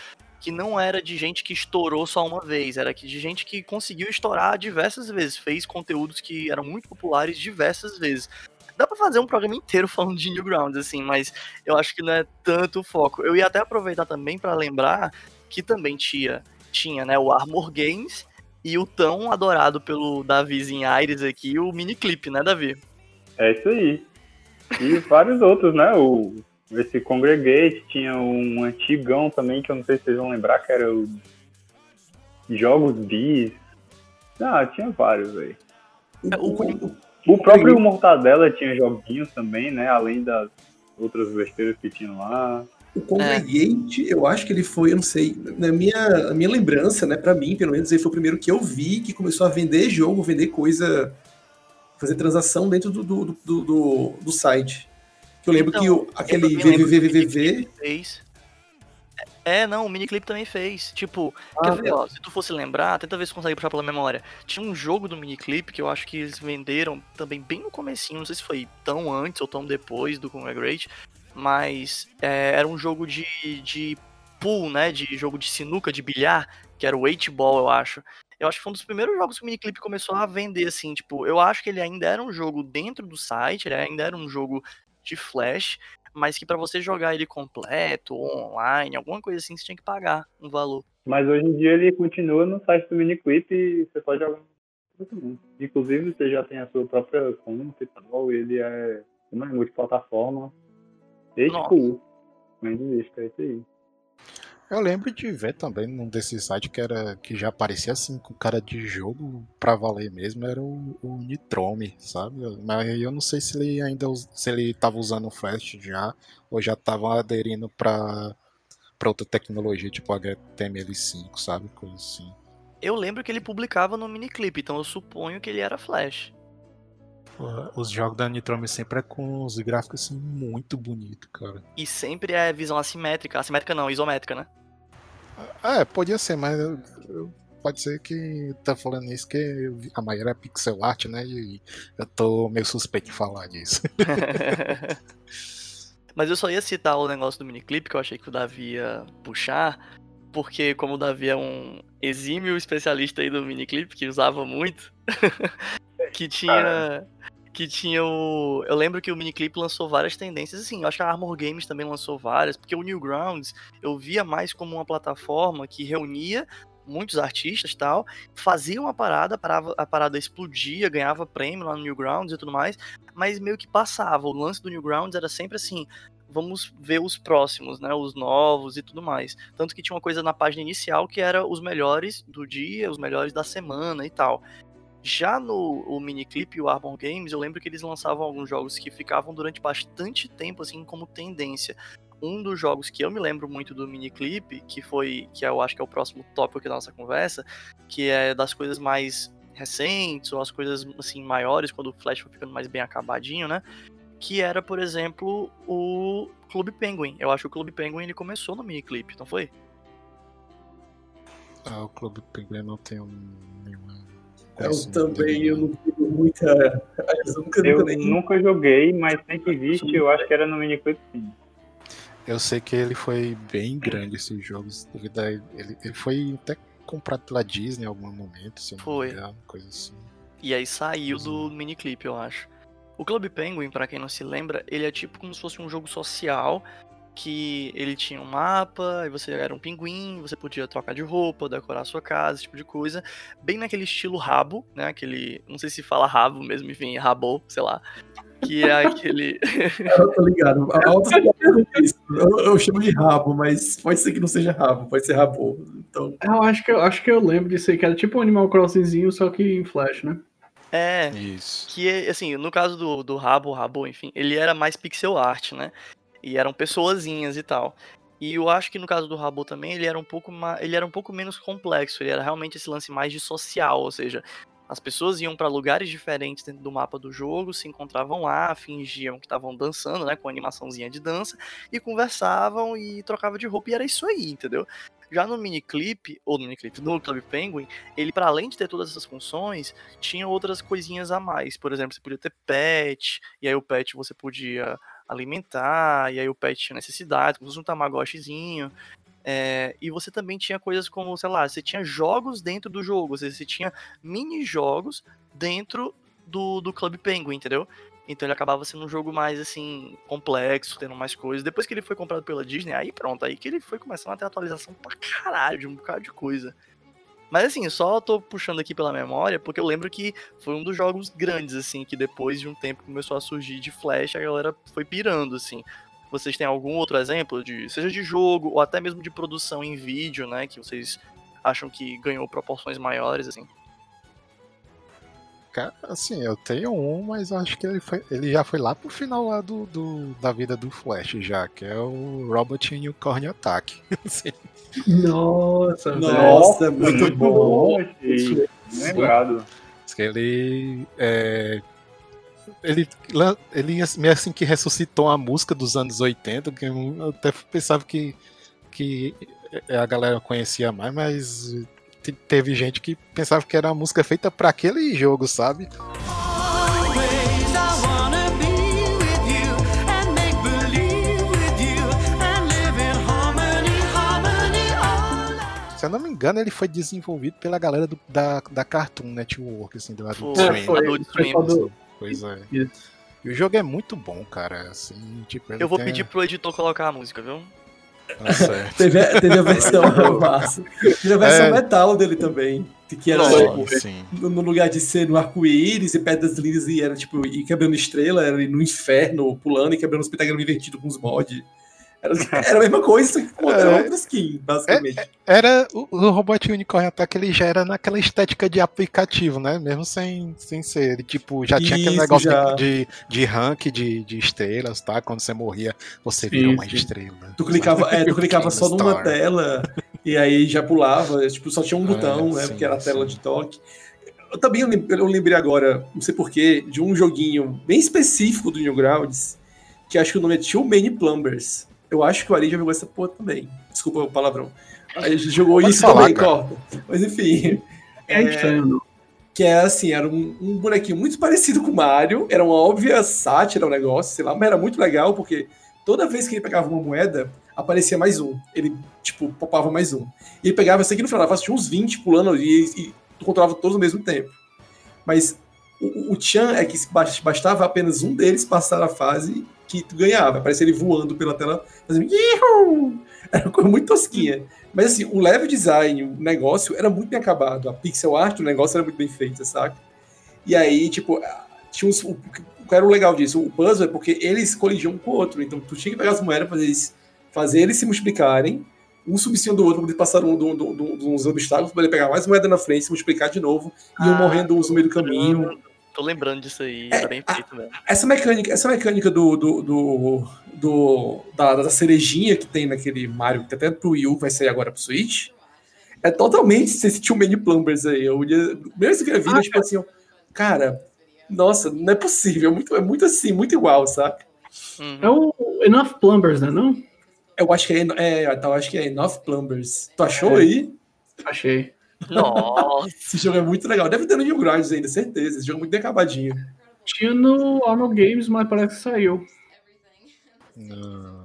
que não era de gente que estourou só uma vez, era de gente que conseguiu estourar diversas vezes, fez conteúdos que eram muito populares diversas vezes. Dá pra fazer um programa inteiro *laughs* falando de Newgrounds, assim, mas eu acho que não é tanto o foco. Eu ia até aproveitar também pra lembrar que também tinha, tinha né, o Armor Games e o tão adorado pelo Davi em Aires aqui, o Miniclip, né, Davi? É isso aí. E vários outros, né? O, esse Congregate tinha um antigão também, que eu não sei se vocês vão lembrar, que era o Jogos Bis. Ah, tinha vários aí. É, o, O próprio Mortadela tinha joguinhos também, né? Além das outras besteiras que tinham lá. O Congregate, eu acho que ele foi, eu não sei, na minha, na minha lembrança, né, pra mim, pelo menos, ele foi o primeiro que eu vi que começou a vender jogo, vender coisa, fazer transação dentro do, do, do, do, do site. Que eu lembro Então, que o, aquele VVVVV. É, não, o Miniclip também fez. Tipo, Ah, quer ver, ó, se tu fosse lembrar, tenta ver se consegue puxar pela memória. Tinha um jogo do Miniclip que eu acho que eles venderam também bem no comecinho, não sei se foi tão antes ou tão depois do Congregate, mas é, era um jogo de, de pool, né, de jogo de sinuca, de bilhar, que era o 8 Ball, eu acho. Eu acho que foi um dos primeiros jogos que o Miniclip começou a vender, assim, tipo, eu acho que ele ainda era um jogo dentro do site, ele ainda era um jogo de flash, mas que pra você jogar ele completo, online, alguma coisa assim, você tinha que pagar um valor. Mas hoje em dia ele continua no site do Miniclip e você pode jogar. Inclusive você já tem a sua própria conta e tal, ele é, não é multiplataforma. E Nossa. tipo, mas existe, é isso aí. Eu lembro de ver também num desses sites que era que já aparecia assim com cara de jogo pra valer mesmo, era o, o Nitrome, sabe? Mas eu não sei se ele ainda se ele tava usando o Flash já ou já tava aderindo pra, pra outra tecnologia, tipo HTML5, sabe? Coisa assim. Eu lembro que ele publicava no Miniclip, então eu suponho que ele era Flash. Os jogos da Nitrome sempre é com os gráficos assim muito bonito, cara. E sempre é visão assimétrica. Assimétrica não, isométrica, né? É, podia ser, mas pode ser que tá falando isso que a maioria é pixel art, né? E eu tô meio suspeito de falar disso. *laughs* Mas eu só ia citar o negócio do miniclip que eu achei que o Davi ia puxar, porque como o Davi é um exímio especialista aí do miniclip, que usava muito, *laughs* que tinha. Que tinha o. Eu lembro que o miniclip lançou várias tendências, assim. Eu acho que a Armor Games também lançou várias, porque o Newgrounds eu via mais como uma plataforma que reunia muitos artistas tal, fazia uma parada, parava, a parada explodia, ganhava prêmio lá no Newgrounds e tudo mais, mas meio que passava. O lance do Newgrounds era sempre assim: vamos ver os próximos, né? Os novos e tudo mais. Tanto que tinha uma coisa na página inicial que era os melhores do dia, os melhores da semana e tal. Já no o Miniclip e o Arbor Games, eu lembro que eles lançavam alguns jogos que ficavam durante bastante tempo, assim, como tendência. Um dos jogos que eu me lembro muito do Miniclip, que foi, que eu acho que é o próximo tópico aqui da nossa conversa, que é das coisas mais recentes, ou as coisas, assim, maiores, quando o Flash foi ficando mais bem acabadinho, né? Que era, por exemplo, o Clube Penguin. Eu acho que o Clube Penguin ele começou no Miniclip, não foi? Ah, o Clube Penguin não tem nenhuma. Eu conhecimento também, eu não. tenho muita. Eu nunca, Eu nunca nem. nunca joguei, mas sempre visto, eu acho que era no Miniclip sim. Eu sei que ele foi bem grande esses jogos. devido a- Ele, ele foi até comprado pela Disney em algum momento, se eu não Foi. me engano, coisa assim. E aí saiu do miniclip, eu acho. O Clube Penguin, pra quem não se lembra, ele é tipo como se fosse um jogo social que ele tinha um mapa, e você era um pinguim, você podia trocar de roupa, decorar a sua casa, esse tipo de coisa. Bem naquele estilo rabo, né? Aquele. Não sei se fala rabo mesmo, enfim, rabo, sei lá. Que é aquele. *laughs* Eu tô ligado. A alta eu, eu chamo de rabo, mas pode ser que não seja rabo, pode ser rabo. Então, Eu acho que eu, acho que eu lembro disso aí, que era tipo um Animal Crossingzinho, só que em Flash, né? É. Isso. Que, assim, no caso do, do Rabo, o Rabo, enfim, ele era mais pixel art, né? E eram pessoazinhas e tal. E eu acho que no caso do Rabo também, ele era um pouco ma- ele era um pouco menos complexo, ele era realmente esse lance mais de social, ou seja, As pessoas iam pra lugares diferentes dentro do mapa do jogo, se encontravam lá, fingiam que estavam dançando, né, com animaçãozinha de dança, e conversavam e trocavam de roupa, e era isso aí, entendeu? Já no miniclip, ou no miniclip, no Club Penguin, ele, para além de ter todas essas funções, tinha outras coisinhas a mais. Por exemplo, você podia ter pet, e aí o pet você podia alimentar, e aí o pet tinha necessidade, como se fosse um tamagotchizinho. É, e você também tinha coisas como, sei lá, você tinha jogos dentro do jogo, ou seja, você tinha mini-jogos dentro do, do Club Penguin, entendeu? Então ele acabava sendo um jogo mais, assim, complexo, tendo mais coisas. Depois que ele foi comprado pela Disney, aí pronto, aí que ele foi começando a ter atualização pra caralho, de um bocado de coisa. Mas assim, só tô puxando aqui pela memória, porque eu lembro que foi um dos jogos grandes, assim, que depois de um tempo começou a surgir de Flash, a galera foi pirando, assim. Vocês têm algum outro exemplo de, seja de jogo ou até mesmo de produção em vídeo, né, que vocês acham que ganhou proporções maiores, assim? Cara, assim, eu tenho um, mas eu acho que ele, foi, ele já foi lá pro final lá do, do- da vida do Flash já, que é o Robot Unicorn Attack. *laughs* Assim, Nossa, velho. Nossa, muito Muito bom. bom, achei. Lembrado. que ele é, ele, ele meio assim que ressuscitou a música dos anos 80, que eu até pensava que, que a galera conhecia mais, mas teve gente que pensava que era uma música feita para aquele jogo, sabe? Se eu não me engano, ele foi desenvolvido pela galera do- da, da Cartoon Network, assim, do Adult Foi. Adult Swim. do- Pois é. Isso. E o jogo é muito bom, cara. Assim, tipo, ele Eu vou tem- pedir pro editor colocar a música, viu? Tá certo. Teve, a- teve a versão *laughs* *laughs* massa. Teve a versão É. metal dele também. Que era Sim, tipo, no lugar de ser no arco-íris e pedras lindas e era tipo, e quebrando estrela, era no inferno, pulando e quebrando os pentagramas invertidos com os mods. Era, era a mesma coisa, outra É. outra skin, basicamente. Era o, o Robot Unicorn Attack, ele já era naquela estética de aplicativo, né? Mesmo sem, sem ser. Ele, tipo, já tinha aquele Isso, negócio já. de, de rank de, de estrelas, tá? Quando você morria, você Isso. uma estrela. Tu clicava, é, tu *laughs* clicava só numa Star. tela e aí já pulava, tipo, só tinha um É, botão, né? sim, Porque era a tela sim. de toque. Eu também eu lembrei agora, não sei porquê, de um joguinho bem específico do Newgrounds, que acho que o nome é Too Many Plumbers. Eu acho que o Ari já jogou essa porra também. Desculpa o palavrão. A gente jogou Pode isso falar, também, cara. corta. Mas enfim. É estranho, não. Que é assim, era um, um bonequinho muito parecido com o Mario, era uma óbvia sátira o negócio, sei lá, mas era muito legal, porque toda vez que ele pegava uma moeda, aparecia mais um. Ele, tipo, popava mais um. E ele pegava, isso aqui no final, tinha uns 20 pulando e, e tu controlava todos ao mesmo tempo. Mas o, o Chan é que bas- bastava apenas um deles passar a fase que tu ganhava. Aparecia ele voando pela tela, fazendo "Ihu!" Era uma coisa muito tosquinha. Mas assim, o level design, o negócio era muito bem acabado. A pixel art do negócio era muito bem feita, saca? E aí, tipo, tinha uns, o, o que era o legal disso? O puzzle é porque eles colidiam um com o outro. Então tu tinha que pegar as moedas fazer eles, fazer eles se multiplicarem, um substituindo do outro, para eles passarem um, do, do, do, de uns obstáculos, para ele pegar mais moeda na frente, se multiplicar de novo, e iam Ah, morrendo uns no meio do caminho. Tô lembrando disso aí, É, tá bem feito, velho. Essa mecânica, essa mecânica do, do, do, do- da, da cerejinha que tem naquele Mario, que até pro Wii U vai sair agora pro Switch, é totalmente esse Too Many Plumbers aí. Eu, ia- mesmo que a vida, tipo assim, ó, cara, nossa, não é possível, é muito, é muito assim, muito igual, saca? Uhum. É o Enough Plumbers, né? Não? Eu acho que é, é, eu acho que é Enough Plumbers. Tu achou É. aí? Achei. Nossa, Esse jogo é muito legal. Deve ter no Newgrounds ainda, certeza. Esse jogo é muito acabadinho. Tinha no Arnold Games, mas parece que saiu. Não.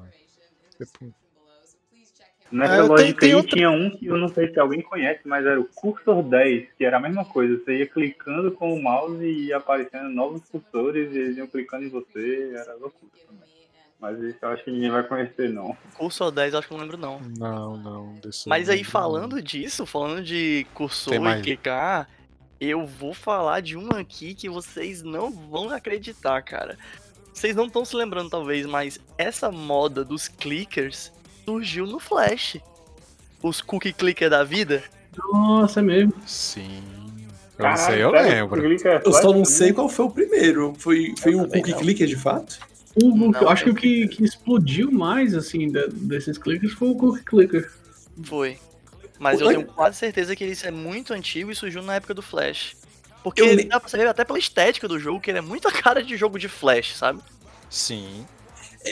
Nessa Ah, tenho- aí outra- tinha um que eu não sei se alguém conhece, mas era o Cursor 10, que era a mesma coisa. Você ia clicando com o mouse e ia aparecendo novos cursores e eles iam clicando em você. Era loucura também. Mas isso eu acho que ninguém vai conhecer, não. Cursor 10 eu acho que eu não lembro não. Não, não. Mas não aí falando disso, falando de cursor Tem mais? e clicar, eu vou falar de uma aqui que vocês não vão acreditar, cara. Vocês não estão se lembrando talvez, mas essa moda dos clickers surgiu no Flash. Os cookie clicker da vida. Nossa, é mesmo. não. Sim. Eu Caralho, não sei, eu lembro. é Eu só não sei qual foi o primeiro. Foi, foi Eu também Cookie não. Clicker de fato? O, o- Não, eu acho que o que, que explodiu mais, assim, da- desses clickers foi o Cookie Clicker. Foi. Mas O eu tenho quase certeza que isso é muito antigo e surgiu na época do Flash. Porque Eu ele le- dá pra saber até pela estética do jogo, que ele é muito a cara de jogo de flash, sabe? Sim.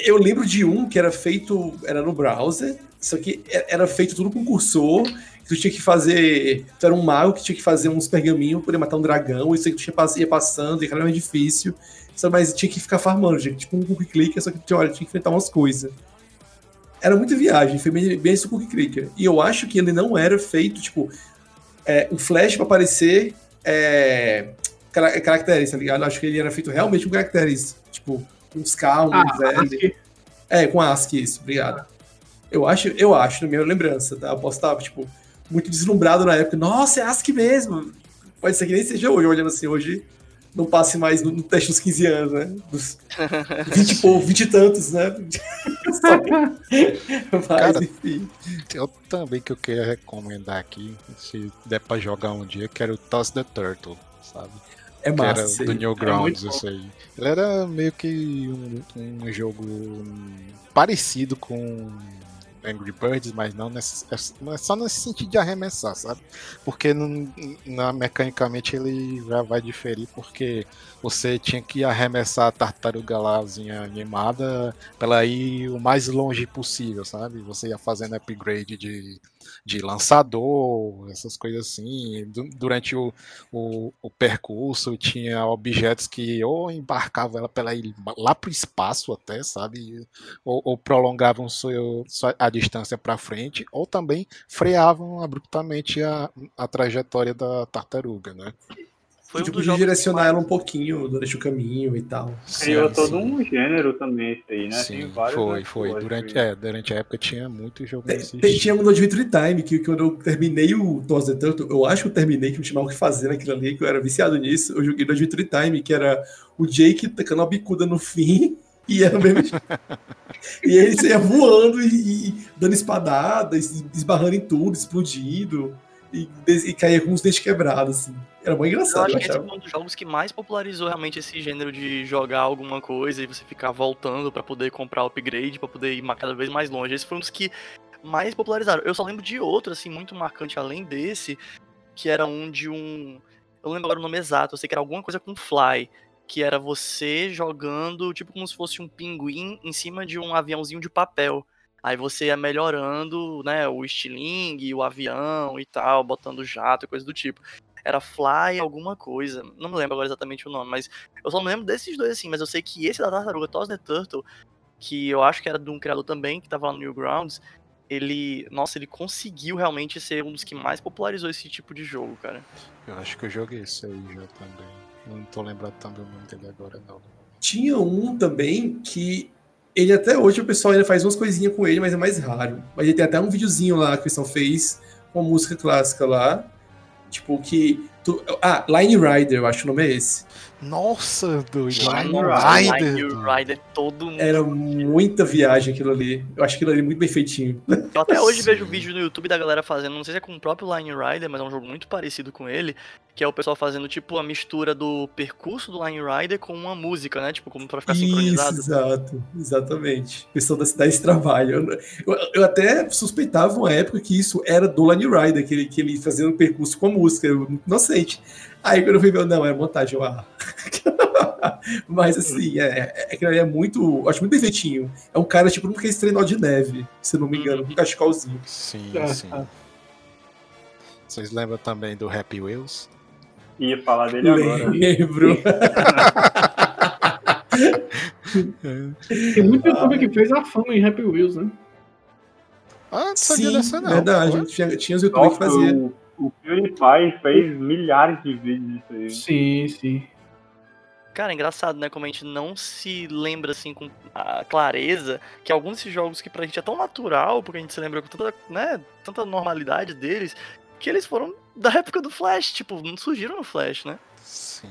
Eu lembro de um que era feito, era no browser, só que e- era feito tudo com cursor, que tu tinha que fazer, tu era um mago que tinha que fazer uns pergaminhos pra poder matar um dragão, isso aí que tu ia passando, e era mais difícil, só, mas tinha que ficar farmando, tinha, tipo um cookie clicker, só que tinha, olha, tinha que enfrentar umas coisas. Era muita viagem, foi bem, bem esse cookie clicker. E eu acho que ele não era feito, tipo, é, um flash pra aparecer é, cara- caracteres, tá ligado? Eu acho que ele era feito realmente com caracteres, tipo, uns K, uns Ah, L. É, com ASCII, isso, obrigado. Eu acho, eu acho, na minha lembrança, tá? Eu posso estar, tipo, muito deslumbrado na época. Nossa, é ASCII mesmo! Pode ser que nem seja hoje, olhando assim, hoje não passe mais no, no teste dos 15 anos, né? Dos 20 e *laughs* pouco, 20 e tantos, né? *laughs* Que- Mas, Cara, enfim. Eu também que eu queria recomendar aqui, se der pra jogar um dia, que era o Toss the Turtle, sabe? É que massa. era isso aí. do É Newgrounds, muito isso aí. Ele era meio que um, um jogo parecido com Angry Birds, mas não, nesse, é só nesse sentido de arremessar, sabe? Porque não- na, mecanicamente ele já vai diferir, porque você tinha que arremessar a tartaruga lázinha animada pra ela ir o mais longe possível, sabe? Você ia fazendo upgrade de, de lançador, essas coisas assim. Du- Durante o, o, o percurso tinha objetos que ou embarcavam ela pra ela ir lá pro espaço até, sabe? Ou, ou prolongavam seu, a distância para frente, ou também freavam abruptamente a, a trajetória da tartaruga, né? Foi E um jogos direcionar ela um pouquinho durante o caminho e tal. Criou Sim, todo sim. um gênero também isso aí, né? Sim, vários foi, foi. atores Durante, que- é, durante a época tinha muito jogo estilo. Tinha um no Adventure Time, que quando eu terminei o Toss the Turtle, eu acho que eu terminei, que me chamava o que fazer naquilo ali, que eu era viciado nisso. Eu joguei no Adventure Time, que era o Jake tacando uma bicuda no fim, *laughs* e era o mesmo. *laughs* e ele saía voando e, e dando espadada, es- esbarrando em tudo, explodindo, e, e caía com os dentes quebrados, assim. Era muito Eu engraçado, acho eu que esse foi um dos jogos que mais popularizou realmente esse gênero de jogar alguma coisa e você ficar voltando pra poder comprar upgrade, pra poder ir cada vez mais longe. Esse foi um dos que mais popularizaram. Eu só lembro de outro, assim, muito marcante além desse, que era um de um. Eu não lembro agora o nome exato, eu sei que era alguma coisa com Fly. Que era você jogando, tipo, como se fosse um pinguim em cima de um aviãozinho de papel. Aí você ia melhorando, né, o estilingue, o avião e tal, botando jato e coisa do tipo era Fly alguma coisa. Não me lembro agora exatamente o nome, mas eu só me lembro desses dois assim, mas eu sei que esse da tartaruga, Toss the Turtle, que eu acho que era de um criador também, que tava lá no Newgrounds, ele, nossa, ele conseguiu realmente ser um dos que mais popularizou esse tipo de jogo, cara. Eu acho que eu joguei isso aí já também. Não tô lembrado também o nome dele agora, não. Tinha um também que ele até hoje o pessoal ainda faz umas coisinhas com ele, mas é mais raro. Mas ele tem até um videozinho lá que o pessoal fez com a música clássica lá. Tipo, que. tu- ah, Line Rider, eu acho que o nome é esse. Nossa, do Line Line Rider, Rider. Rider, todo mundo. Era muita viagem aquilo ali. Eu acho aquilo ali muito bem feitinho. *laughs* Eu até hoje Sim. vejo vídeo no YouTube da galera fazendo, não sei se é com o próprio Line Rider, mas é um jogo muito parecido com ele, que é o pessoal fazendo tipo a mistura do percurso do Line Rider com uma música, né? Tipo, como pra ficar Isso, sincronizado. exato. Exatamente. Questão da dar esse trabalho. Eu, eu- eu até suspeitava uma época que isso era do Line Rider, que ele, que ele fazia um percurso com a música. Eu, inocente. Aí quando eu fui ver, não, era montagem. Eu, ah. *laughs* Mas assim, é, é, aquilo ali é muito. Acho muito bem feitinho. É um cara tipo um que trenó de neve, se não me engano, com um cachecolzinho. Sim, Ah, sim. ah. Vocês lembram também do Happy Wheels? Ia falar dele agora. Lembro. Tem muito youtuber que fez a fama em Happy Wheels, né? Ah, não sabia Sim, dessa não. verdade. Tinha, tinha os youtubers que faziam. o, o PewDiePie fez milhares de vídeos disso aí. Sim, sim. Cara, é engraçado, né? Como a gente não se lembra assim com a clareza que alguns desses jogos que pra gente é tão natural, porque a gente se lembra com tanta, né, tanta normalidade deles, que eles foram da época do Flash, tipo, não surgiram no Flash, né? Sim.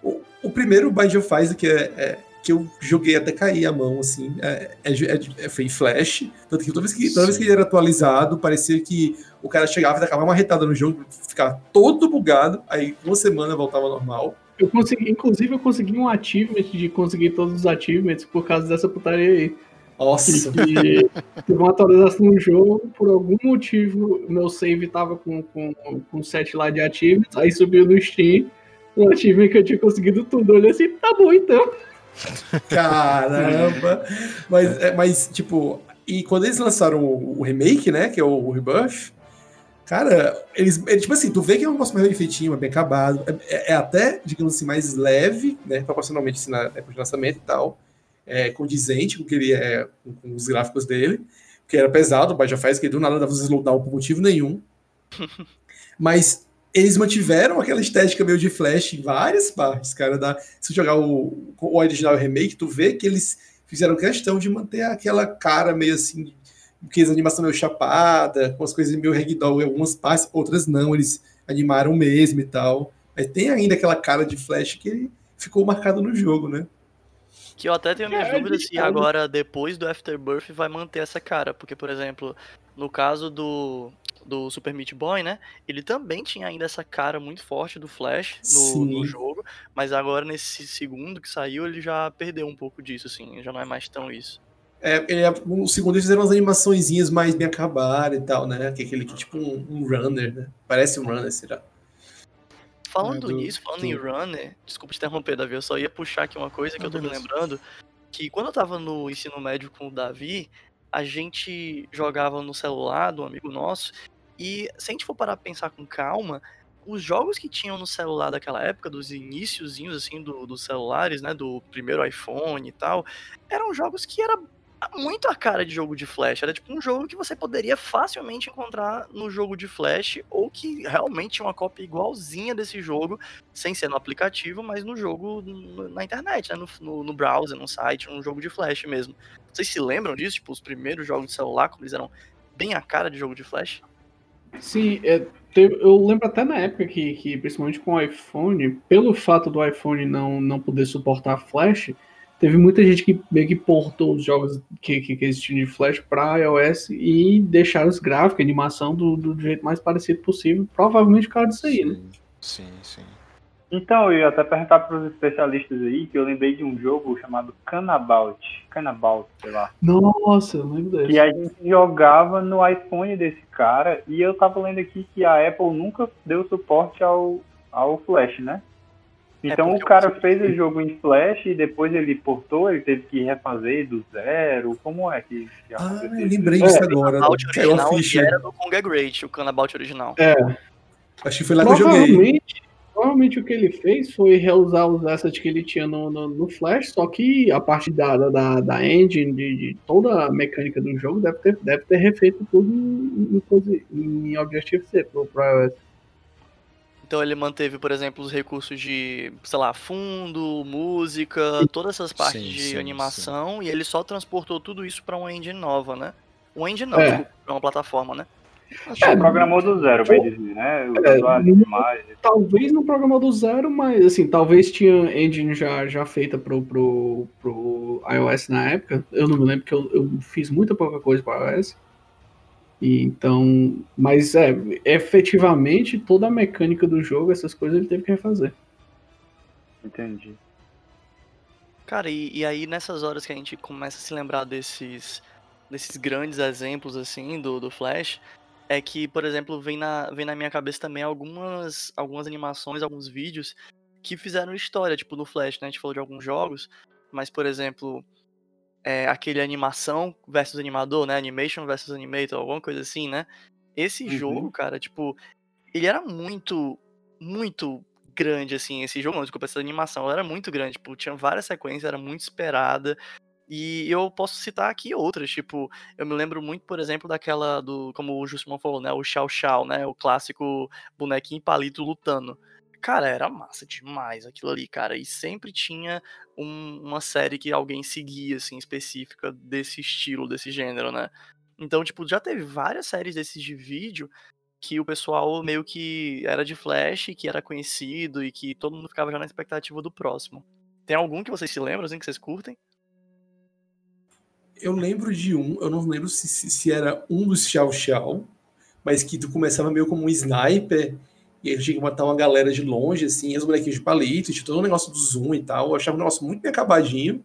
O, o primeiro Bind of Isaac que, é, é- que eu joguei até cair a mão, assim, é, é, é- é- foi em Flash. Tanto que toda vez que, toda vez que ele era atualizado, parecia que o cara chegava e tacava uma retada no jogo, ficava todo bugado, aí uma semana voltava normal. Eu consegui, inclusive, eu consegui um achievement de conseguir todos os achievements por causa dessa putaria aí. Nossa, E teve uma atualização no jogo, por algum motivo, meu save tava com, com, com set lá de achievements, aí subiu no Steam, Eu achei que eu tinha conseguido tudo. Eu olhei assim, tá bom então. Caramba! mas, é, mas, tipo, e quando eles lançaram o, remake, né? Que é o, o Rebirth, cara, eles, é, tipo assim, tu vê que é um mais bem feitinho, é bem acabado. É, é até, digamos assim, mais leve, né? Proporcionalmente assim, na época de lançamento e tal. É, condizente com que ele é, com, os gráficos dele. Que era pesado, o Bioshock faz que do nada dava slowdown por motivo nenhum. *laughs* Mas eles mantiveram aquela estética meio de flash em várias partes, cara. Da, se jogar o, o original remake, tu vê que eles fizeram questão de manter aquela cara meio assim, que a animação meio chapada, com as coisas meio ragdoll em algumas partes, outras não, eles animaram mesmo e tal. Mas tem ainda aquela cara de flash que ficou marcado no jogo, né? Que eu até tenho minhas É, dúvidas se cara. agora, depois do Afterbirth, vai manter essa cara. Porque, por exemplo, no caso do, do Super Meat Boy, né? Ele também tinha ainda essa cara muito forte do Flash no, no jogo. Mas agora, nesse segundo que saiu, ele já perdeu um pouco disso, assim. Já não é mais tão isso. É, ele é- o segundo eles fizeram umas animaçõezinhas mais bem acabadas e tal, né? Que é aquele que tipo um, um runner, né? Parece um runner, será? Falando do- nisso, falando em do- Runner, desculpa te interromper, Davi, eu só ia puxar aqui uma coisa que eu tô me lembrando, que quando eu tava no ensino médio com o Davi, a gente jogava no celular do amigo nosso, e se a gente for parar pra pensar com calma, os jogos que tinham no celular daquela época, dos iniciozinhos assim do- dos celulares, né, do primeiro iPhone e tal, eram jogos que era muito a cara de jogo de flash. Era tipo um jogo que você poderia facilmente encontrar no jogo de flash, ou que realmente tinha uma cópia igualzinha desse jogo, sem ser no aplicativo, mas no jogo na internet, né? No, no, no browser, no site, um jogo de flash mesmo. Vocês se lembram disso? Tipo, os primeiros jogos de celular, como eles eram bem a cara de jogo de flash? Sim, é, eu lembro até na época que, que, principalmente com o iPhone, pelo fato do iPhone não, não poder suportar Flash, teve muita gente que meio que portou os jogos que, que, que existiam de Flash para iOS e deixaram os gráficos, a animação do, do jeito mais parecido possível, provavelmente por causa disso aí, né? Sim, sim. Então, eu ia até perguntar para os especialistas aí, que eu lembrei de um jogo chamado Canabout. Canabout, sei lá. Nossa, eu lembro desse. Que a gente jogava no iPhone desse cara, e eu tava lendo aqui que a Apple nunca deu suporte ao, ao Flash, né? Então porque o cara eu- fez o jogo em Flash e depois ele portou, ele teve que refazer do zero. Como é que, que Ah, eu lembrei disso É, agora. Canabout Caiu a original era do Conga Great, o Canabout original. É, Acho que foi lá que eu joguei. Provavelmente, o que ele fez foi reusar os assets que ele tinha no, no, no Flash, só que a parte da, da- da, engine, de, de toda a mecânica do jogo, deve ter, deve ter refeito tudo em, em, em Objective-C pro, pro iOS. Então ele manteve, por exemplo, os recursos de, sei lá, fundo, música, todas essas partes Sim, de sim, animação, e ele só transportou tudo isso pra uma engine nova, né? Uma engine não, É. pra uma plataforma, né? É, programou do zero, bem dizer, né? É, não-. Talvez não programou do zero, mas assim, talvez tinha engine já, já feita pro, pro, pro iOS na época. Eu não me lembro que eu, eu fiz muita pouca coisa para iOS. E então, mas é, efetivamente toda a mecânica do jogo, essas coisas ele teve que refazer. Entendi. Cara, e, e aí nessas horas que a gente começa a se lembrar desses, desses grandes exemplos, assim, do, do Flash, é que, por exemplo, vem na, vem na minha cabeça também algumas, algumas animações, alguns vídeos que fizeram história, tipo no Flash, né? A gente falou de alguns jogos, mas, por exemplo, é, aquele animação versus animador, né? Animation versus animator, alguma coisa assim, né? Esse Uhum. jogo, cara, tipo, ele era muito, muito grande, assim, esse jogo, não, desculpa, essa animação, era muito grande, tipo, tinha várias sequências, era muito esperada, e eu posso citar aqui outras, tipo, eu me lembro muito, por exemplo, daquela do, como o Justimon falou, né, o Xiao Xiao, né, o clássico bonequinho palito lutando. Cara, era massa demais aquilo ali, cara, e sempre tinha um- uma série que alguém seguia, assim, específica desse estilo, desse gênero, né. Então, tipo, já teve várias séries desses de vídeo que o pessoal meio que era de Flash, que era conhecido e que todo mundo ficava já na expectativa do próximo. Tem algum que vocês se lembram, assim, que vocês curtem? Eu lembro de um, eu não lembro se, se, se era um dos Xiao Xiao, mas que tu começava meio como um sniper, e aí tu tinha que matar uma galera de longe, assim, os bonequinhos de palito, tinha todo o negócio do zoom e tal. Eu achava um negócio muito bem acabadinho.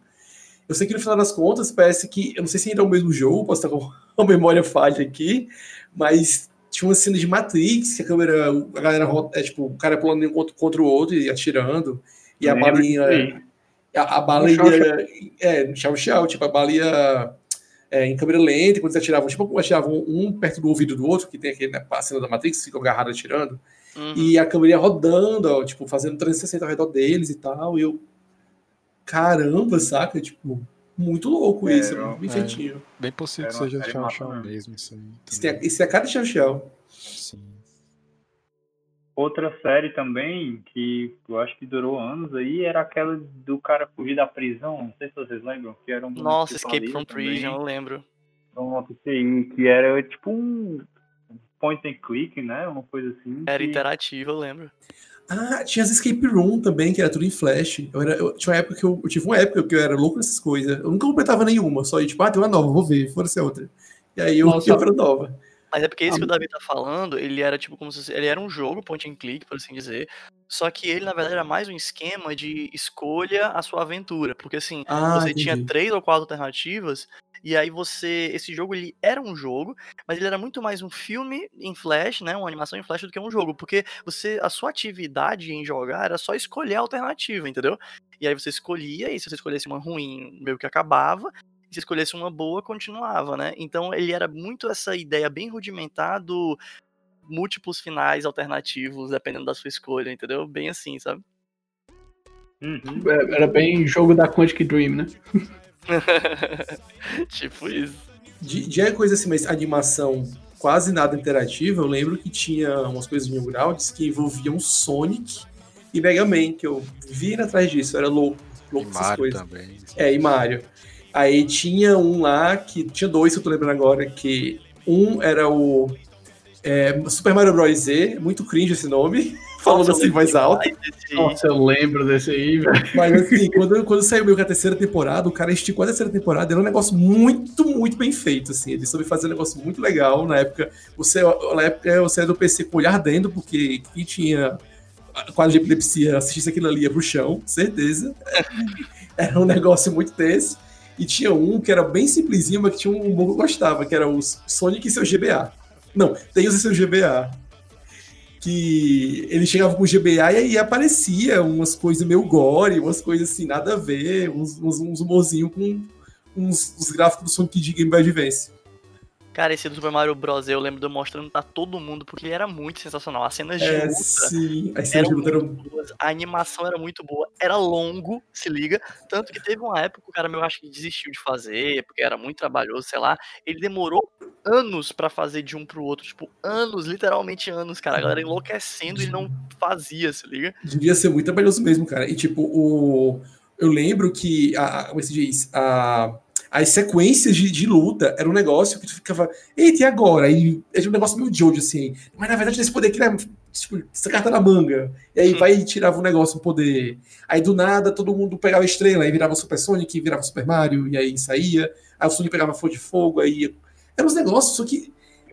Eu sei que no final das contas parece que, eu não sei se ainda é o mesmo jogo, posso estar com *laughs* a memória falha aqui, mas tinha uma cena de Matrix, que a câmera, a galera, é tipo, o cara pulando um contra, contra o outro e atirando, e a balinha, a, a bala ia, é, no chau chau, tipo, a bala ia é, em câmera lenta, quando eles atiravam, tipo, atiravam um perto do ouvido do outro, que tem aquele, né, a cena da Matrix, fica agarrado atirando, Uhum. e a câmera ia rodando, ó, tipo, fazendo 360 ao redor deles e tal, e eu, caramba, saca? Tipo, muito louco É, isso, eu- bem é. feitinho. Bem possível Era que seja Chau massa Chau mesmo. isso aí. Isso, tem, também. isso é a cara de chau chau. Sim. Outra série também que eu acho que durou anos aí era aquela do cara fugir da prisão. Não sei se vocês lembram. Que era um Nossa, Escape from também. Prison, eu lembro. Pronto, aí, que era tipo um point and click, né? Uma coisa assim. Era que- interativo, eu lembro. Ah, tinha as Escape Room também, que era tudo em flash. Eu, era, eu tinha uma época que eu, eu tive uma época que eu era louco nessas coisas. Eu nunca completava nenhuma, só ia tipo, ah, tem uma nova, vou ver, fora ser outra. E aí eu Nossa. ia pra nova. Mas é porque esse Ah, que o Davi tá falando, ele era tipo como se ele era um jogo point and click, por assim dizer. Só que ele, na verdade, era mais um esquema de escolha a sua aventura. Porque assim, Ah, você tinha entendi. três ou quatro alternativas, e aí você. Esse jogo ele era um jogo, mas ele era muito mais um filme em flash, né? Uma animação em flash do que um jogo. Porque você. A sua atividade em jogar era só escolher a alternativa, entendeu? E aí você escolhia, e se você escolhesse uma ruim, meio que acabava. E se escolhesse uma boa, continuava, né? Então ele era muito essa ideia bem rudimentar do múltiplos finais alternativos, dependendo da sua escolha, entendeu? Bem assim, sabe? Uhum. É, Era bem jogo da Quantic Dream, né? *laughs* *laughs* tipo isso. De, de coisa assim, mas animação quase nada interativa, eu lembro que tinha umas coisas de Newgrounds que envolviam Sonic e Mega Man, que eu vi atrás disso, era louco, E louco com essas Mario coisas. também. É, e Mario. Aí tinha um lá que. Tinha dois que eu tô lembrando agora, que um era o é, Super Mario Bros. Z, muito cringe esse nome, *laughs* falando assim lembro mais alto. demais desse- Nossa, eu lembro desse aí, velho. Mas assim, quando, quando saiu meio que a terceira temporada, o cara esticou a terceira temporada, era um negócio muito, muito bem feito, assim. Ele soube fazer um negócio muito legal. Na época, você, na época, você era do PC com o olhar ardendo, porque quem tinha quadro de epilepsia assistisse aquilo ali ia pro chão, certeza. *laughs* Era um negócio muito tenso. E tinha um que era bem simplesinho, mas que tinha um humor que eu gostava, que era o Sonic e seu GBA. Não, Tails e seu GBA. Que ele chegava com o GBA e aí aparecia umas coisas meio gore, umas coisas assim, nada a ver, uns, uns, uns humorzinhos com uns, uns gráficos do Sonic de Game Boy Advance. Cara, esse do Super Mario Bros. eu lembro de eu mostrando pra todo mundo, porque ele era muito sensacional. As cenas de É, luta sim. As cenas de luta eram muito boas, a animação era muito boa, era longo, se liga. Tanto que teve uma época que o cara meu acho que desistiu de fazer, porque era muito trabalhoso, sei lá. Ele demorou anos pra fazer de um pro outro, tipo, anos, literalmente anos, cara. A galera enlouquecendo e não fazia, se liga. Devia ser muito trabalhoso mesmo, cara. E tipo, o. Eu lembro que. A, como é que se diz? A, as sequências de, de luta era um negócio que tu ficava. Eita, e agora? E era um negócio meio Jojo, assim. Mas na verdade, esse poder aqui é. Tipo, essa carta na manga. E aí vai e tirava um negócio, um poder. Aí do nada todo mundo pegava a estrela, aí virava Super Sonic, virava Super Mario, e aí saía. Aí o Sonic pegava flor de fogo, aí. Eram uns negócios, só que.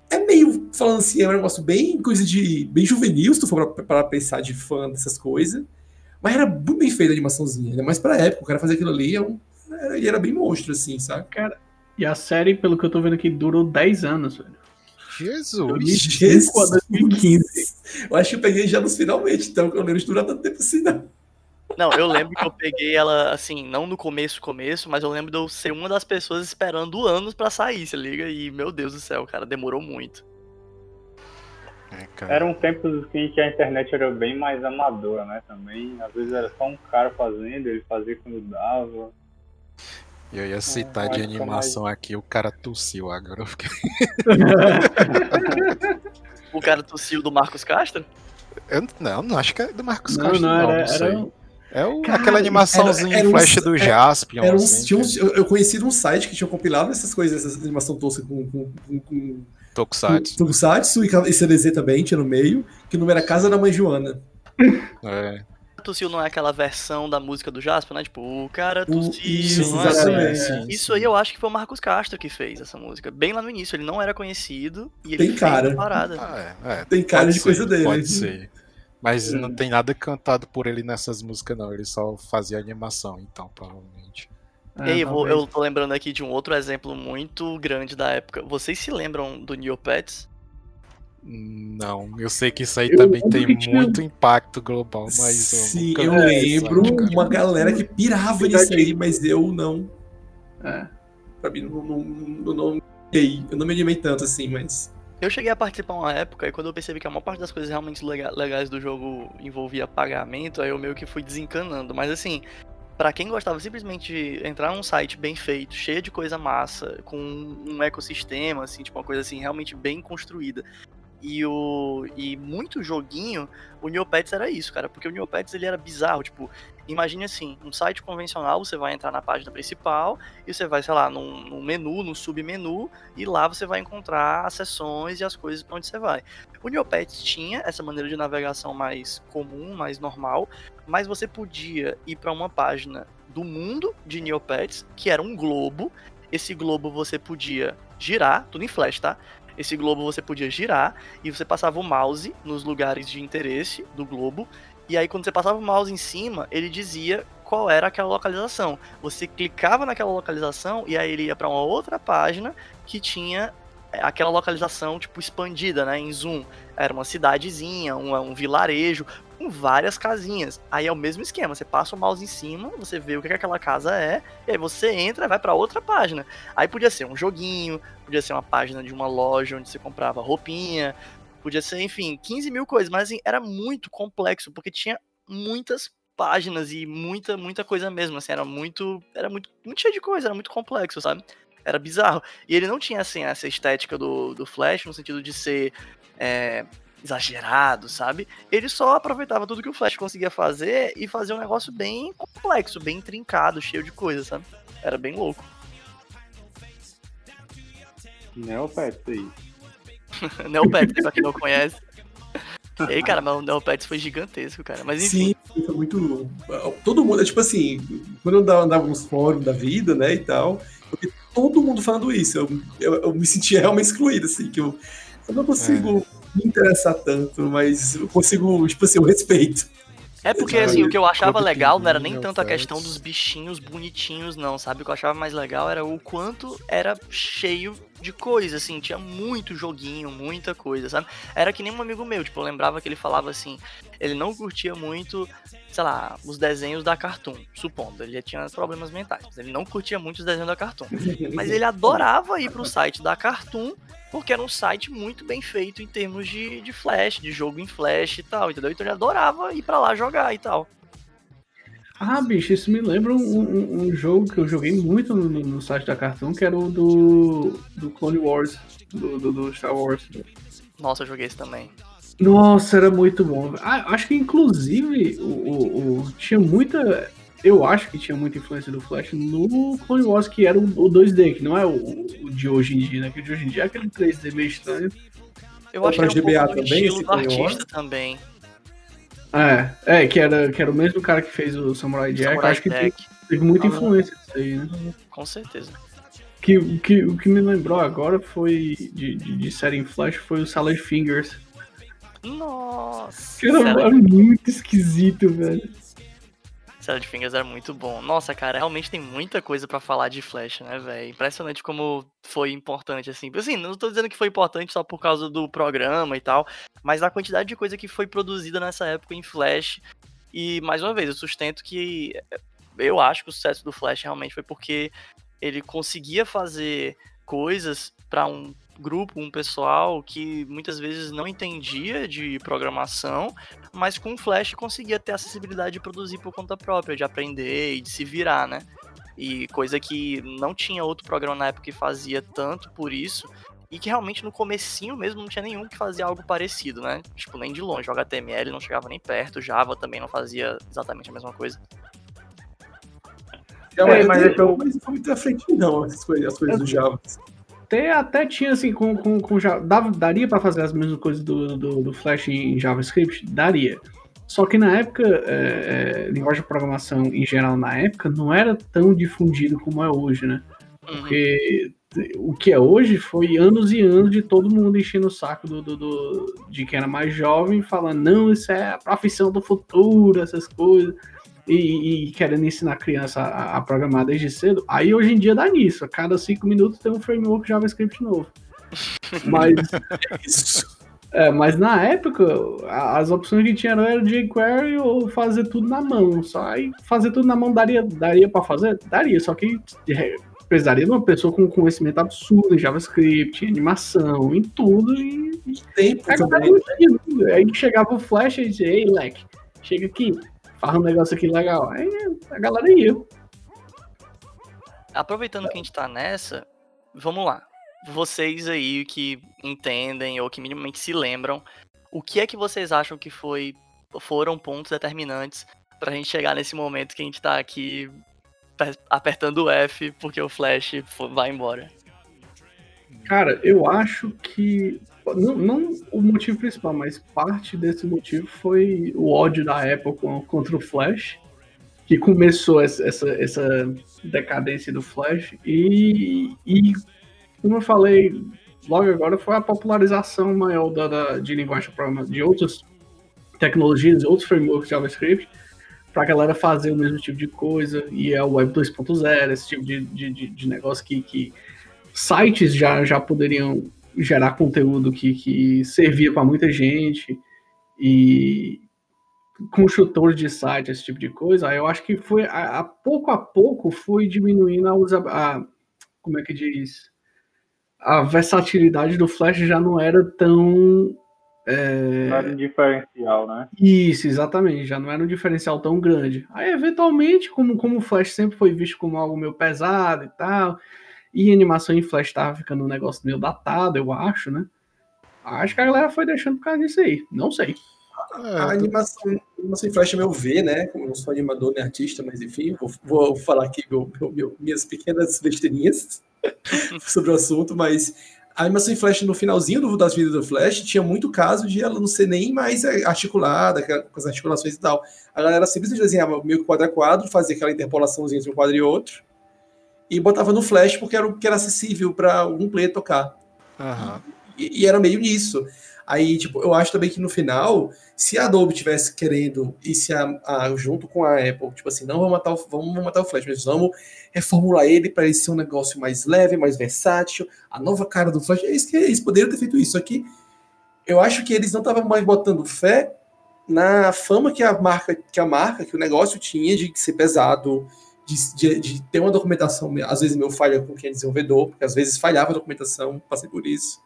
É meio, falando assim, é um negócio bem coisa de. bem juvenil, se tu for pra, pra pensar de fã dessas coisas. Mas era bem feita a animaçãozinha, ainda mais pra época. O cara fazer aquilo ali é um, era, e era bem monstro, assim, sabe? E a série, pelo que eu tô vendo aqui, durou 10 anos, velho. Jesus! 2005 a 2015. Eu acho que eu peguei já nos finalmente, então eu lembro de durar tanto tempo assim, não. Não, eu lembro que eu peguei ela, assim, não no começo, começo, mas eu lembro de eu ser uma das pessoas esperando anos pra sair, se liga? E, meu Deus do céu, cara, demorou muito. É, cara. Eram tempos em que a internet era bem mais amadora, né? Também. Às vezes era só um cara fazendo, ele fazia quando dava. Eu ia citar de animação aqui, o cara tossiu agora. Eu fiquei... O cara tossiu do Marcos Castro? Eu, não, não acho que é do Marcos Não, Castro. não, Não, era- não sei. era- É o, Cara, aquela animaçãozinha era- era em um- flash do era- Jaspion. Era uns, assim, tinha uns- eu, eu conheci um site que tinha compilado essas coisas, essa animação tosca com, com, com, com Tokusatsu. Tokusatsu e e CDZ também, tinha no meio, que o nome era Casa da Mãe Joana. É. Tossiu não é aquela versão da música do Jasper, né? Tipo, o cara tossiu. isso, não é? exatamente. sim, Isso aí eu acho que foi o Marcos Castro que fez essa música. Bem lá no início, ele não era conhecido e ele Tem fez cara. a parada. Ah, é, é, Tem cara pode de ser, coisa dele. Pode ser. Mas É. não tem nada cantado por ele nessas músicas, não. Ele só fazia animação, então, provavelmente. E aí, eu, eu tô lembrando aqui de um outro exemplo muito grande da época. Vocês se lembram do Neopets? Não, eu sei que isso aí Eu também tem tinha- muito impacto global, mas Sim, nunca eu isso lembro uma galera que pirava nisso aí, mas eu não. É. Pra mim, não, não, não, não, eu não me animei tanto assim, mas. Eu cheguei a participar uma época e quando eu percebi que a maior parte das coisas realmente lega- legais do jogo envolvia pagamento, aí eu meio que fui desencanando. Mas assim, pra quem gostava simplesmente de entrar num site bem feito, cheio de coisa massa, com um ecossistema, assim, tipo uma coisa assim, realmente bem construída. E, o, e muito joguinho, o Neopets era isso, cara, porque o Neopets ele era bizarro, tipo, imagine assim, um site convencional, você vai entrar na página principal e você vai, sei lá, num, num menu, num submenu, e lá você vai encontrar as seções e as coisas pra onde você vai. O Neopets tinha essa maneira de navegação mais comum, mais normal, mas você podia ir para uma página do mundo de Neopets, que era um globo. Esse globo você podia girar, tudo em flash, tá? Esse globo você podia girar e você passava o mouse nos lugares de interesse do globo. E aí, quando você passava o mouse em cima, ele dizia qual era aquela localização. Você clicava naquela localização e aí ele ia para uma outra página que tinha aquela localização tipo expandida, né, em zoom. Era uma cidadezinha, um, um vilarejo com várias casinhas. Aí é o mesmo esquema, você passa o mouse em cima, você vê o que, que aquela casa é, e aí você entra e vai para outra página. Aí podia ser um joguinho, podia ser uma página de uma loja onde você comprava roupinha, podia ser, enfim, 15 mil coisas, mas assim, era muito complexo, porque tinha muitas páginas e muita, muita coisa mesmo, assim, era muito, era muito, muito cheio de coisa, era muito complexo, sabe? Era bizarro. E ele não tinha, assim, essa estética do, do Flash, no sentido de ser é, exagerado, sabe? Ele só aproveitava tudo que o Flash conseguia fazer e fazia um negócio bem complexo, bem intrincado, cheio de coisa, sabe? Era bem louco. Neopets aí. *laughs* Neopets, pra quem não conhece. E aí, cara, mas o Neopets foi gigantesco, cara. Mas enfim. Sim, foi muito. Todo mundo, é tipo assim, quando eu andava, andava nos fóruns da vida, né, e tal, eu vi todo mundo falando isso. Eu, eu, eu me sentia realmente excluído, assim, que eu, eu não consigo me interessar tanto, mas eu consigo, tipo assim, o respeito. É porque, assim, o que eu achava legal não era nem tanto a questão dos bichinhos bonitinhos, não, sabe? O que eu achava mais legal era o quanto era cheio de coisa, assim, tinha muito joguinho, muita coisa, sabe? Era que nem um amigo meu, tipo, eu lembrava que ele falava assim, ele não curtia muito, sei lá, os desenhos da Cartoon, supondo, ele tinha problemas mentais, mas ele não curtia muito os desenhos da Cartoon. Mas ele adorava ir pro site da Cartoon, porque era um site muito bem feito em termos de, de flash, de jogo em flash e tal, entendeu? Então ele adorava ir pra lá jogar e tal. Ah, bicho, isso me lembra um, um- um jogo que eu joguei muito no, no site da Cartoon, que era o do, do Clone Wars, do, do, do Star Wars. Nossa, eu joguei esse também. Nossa, era muito bom. Ah, acho que inclusive o, o- o- tinha muita. Eu acho que tinha muita influência do Flash no Clone Wars, que era o, o 2D, que não é o, o de hoje em dia, né? Que o de hoje em dia é aquele 3D meio estranho. Eu acho que era um GBA pouco do também, estilo esse do Clone artista Wars? também. É, é que, era, que era o mesmo cara que fez o Samurai Jack. Samurai acho que teve, teve muita influência disso aí, né? Com certeza. Que, o que, o que me lembrou agora foi de, de, de série em Flash foi o Salad Fingers. Nossa! Que era, era muito esquisito, velho. Salad Fingers era muito bom. Nossa, cara, realmente tem muita coisa pra falar de Flash, né, velho? Impressionante como foi importante, assim. Assim, não tô dizendo que foi importante só por causa do programa e tal, mas a quantidade de coisa que foi produzida nessa época em Flash. E, mais uma vez, eu sustento que eu acho que o sucesso do Flash realmente foi porque ele conseguia fazer coisas pra um grupo, um pessoal que muitas vezes não entendia de programação, mas com o Flash conseguia ter acessibilidade de produzir por conta própria, de aprender e de se virar, né? E coisa que não tinha outro programa na época que fazia tanto por isso, e que realmente no comecinho mesmo não tinha nenhum que fazia algo parecido, né? Tipo, nem de longe, o HTML não chegava nem perto, Java também não fazia exatamente a mesma coisa. Java, É, mas mas, eu- mas foi muito à frente, não, as coisas, as coisas do Java. Até, até tinha assim, com, com, com dava- daria pra fazer as mesmas coisas do, do, do Flash em JavaScript? Daria. Só que na época, é, é, linguagem de programação em geral na época não era tão difundido como é hoje, né? Porque o que é hoje foi anos e anos de todo mundo enchendo o saco do, do, do- de quem era mais jovem, falando, não, isso é a profissão do futuro, essas coisas. E, e querendo ensinar a criança a, a programar desde cedo. Aí hoje em dia dá nisso. A cada cinco minutos tem um framework JavaScript novo. Mas *laughs* Isso. É, mas na época, as opções que tinha era jQuery ou fazer tudo na mão. Só aí fazer tudo na mão daria, daria para fazer? Daria, só que é, precisaria de uma pessoa com conhecimento absurdo em JavaScript, em animação, em tudo. E, e Tempo também. tinha. Aí chegava o Flash e dizia, ei, leque, chega aqui, faz um negócio aqui legal. Aí a galera ia. Aproveitando que a gente tá nessa, vamos lá. Vocês aí que entendem ou que minimamente se lembram, o que é que vocês acham que foi foram pontos determinantes pra gente chegar nesse momento que a gente tá aqui pe- apertando o F porque o Flash vai embora? Cara, eu acho que. Não, não o motivo principal, mas parte desse motivo foi o ódio da Apple contra o Flash, que começou essa, essa, decadência do Flash. E, e, como eu falei logo agora, foi a popularização maior da, da- de linguagem de outras tecnologias, outros frameworks de JavaScript, para a galera fazer o mesmo tipo de coisa. E é o Web 2.0, esse tipo de, de, de- de negócio que, que sites já, já poderiam gerar conteúdo que, que servia para muita gente e construtores de site, esse tipo de coisa, eu acho que foi a, a pouco a pouco foi diminuindo a, usa, a como é que diz a versatilidade do Flash já não era tão é, Não era um diferencial, né? isso, exatamente, já não era um diferencial tão grande. Aí, eventualmente, como, como o Flash sempre foi visto como algo meio pesado e tal, e a animação em Flash tava ficando um negócio meio datado, eu acho, né? Acho que a galera foi deixando por causa disso aí. Não sei. A animação, a animação em Flash é meu ver, né? Como eu não sou animador nem artista, mas enfim, vou, vou falar aqui meu- meu- meu- minhas pequenas besteirinhas *laughs* sobre o assunto, mas a animação em Flash no finalzinho do- das vidas do Flash tinha muito caso de ela não ser nem mais é, articulada, com as articulações e tal. A galera simplesmente desenhava meio que quadro a quadro, fazia aquela interpolaçãozinha entre um quadro e outro, e botava no Flash porque era o que era acessível para algum player tocar. Aham. E, e era meio nisso. Aí, tipo, eu acho também que no final, se a Adobe tivesse querendo e se a, a- junto com a Apple, tipo assim, não vamos matar o, vamos matar o Flash, mas vamos reformular ele para ele ser um negócio mais leve, mais versátil, a nova cara do Flash, é isso que eles poderiam ter feito isso aqui. Eu acho que eles não estavam mais botando fé na fama que a marca, que a marca, que o negócio tinha de ser pesado, de, de, de ter uma documentação, às vezes meu falha com quem é desenvolvedor, porque às vezes falhava a documentação, passei por isso.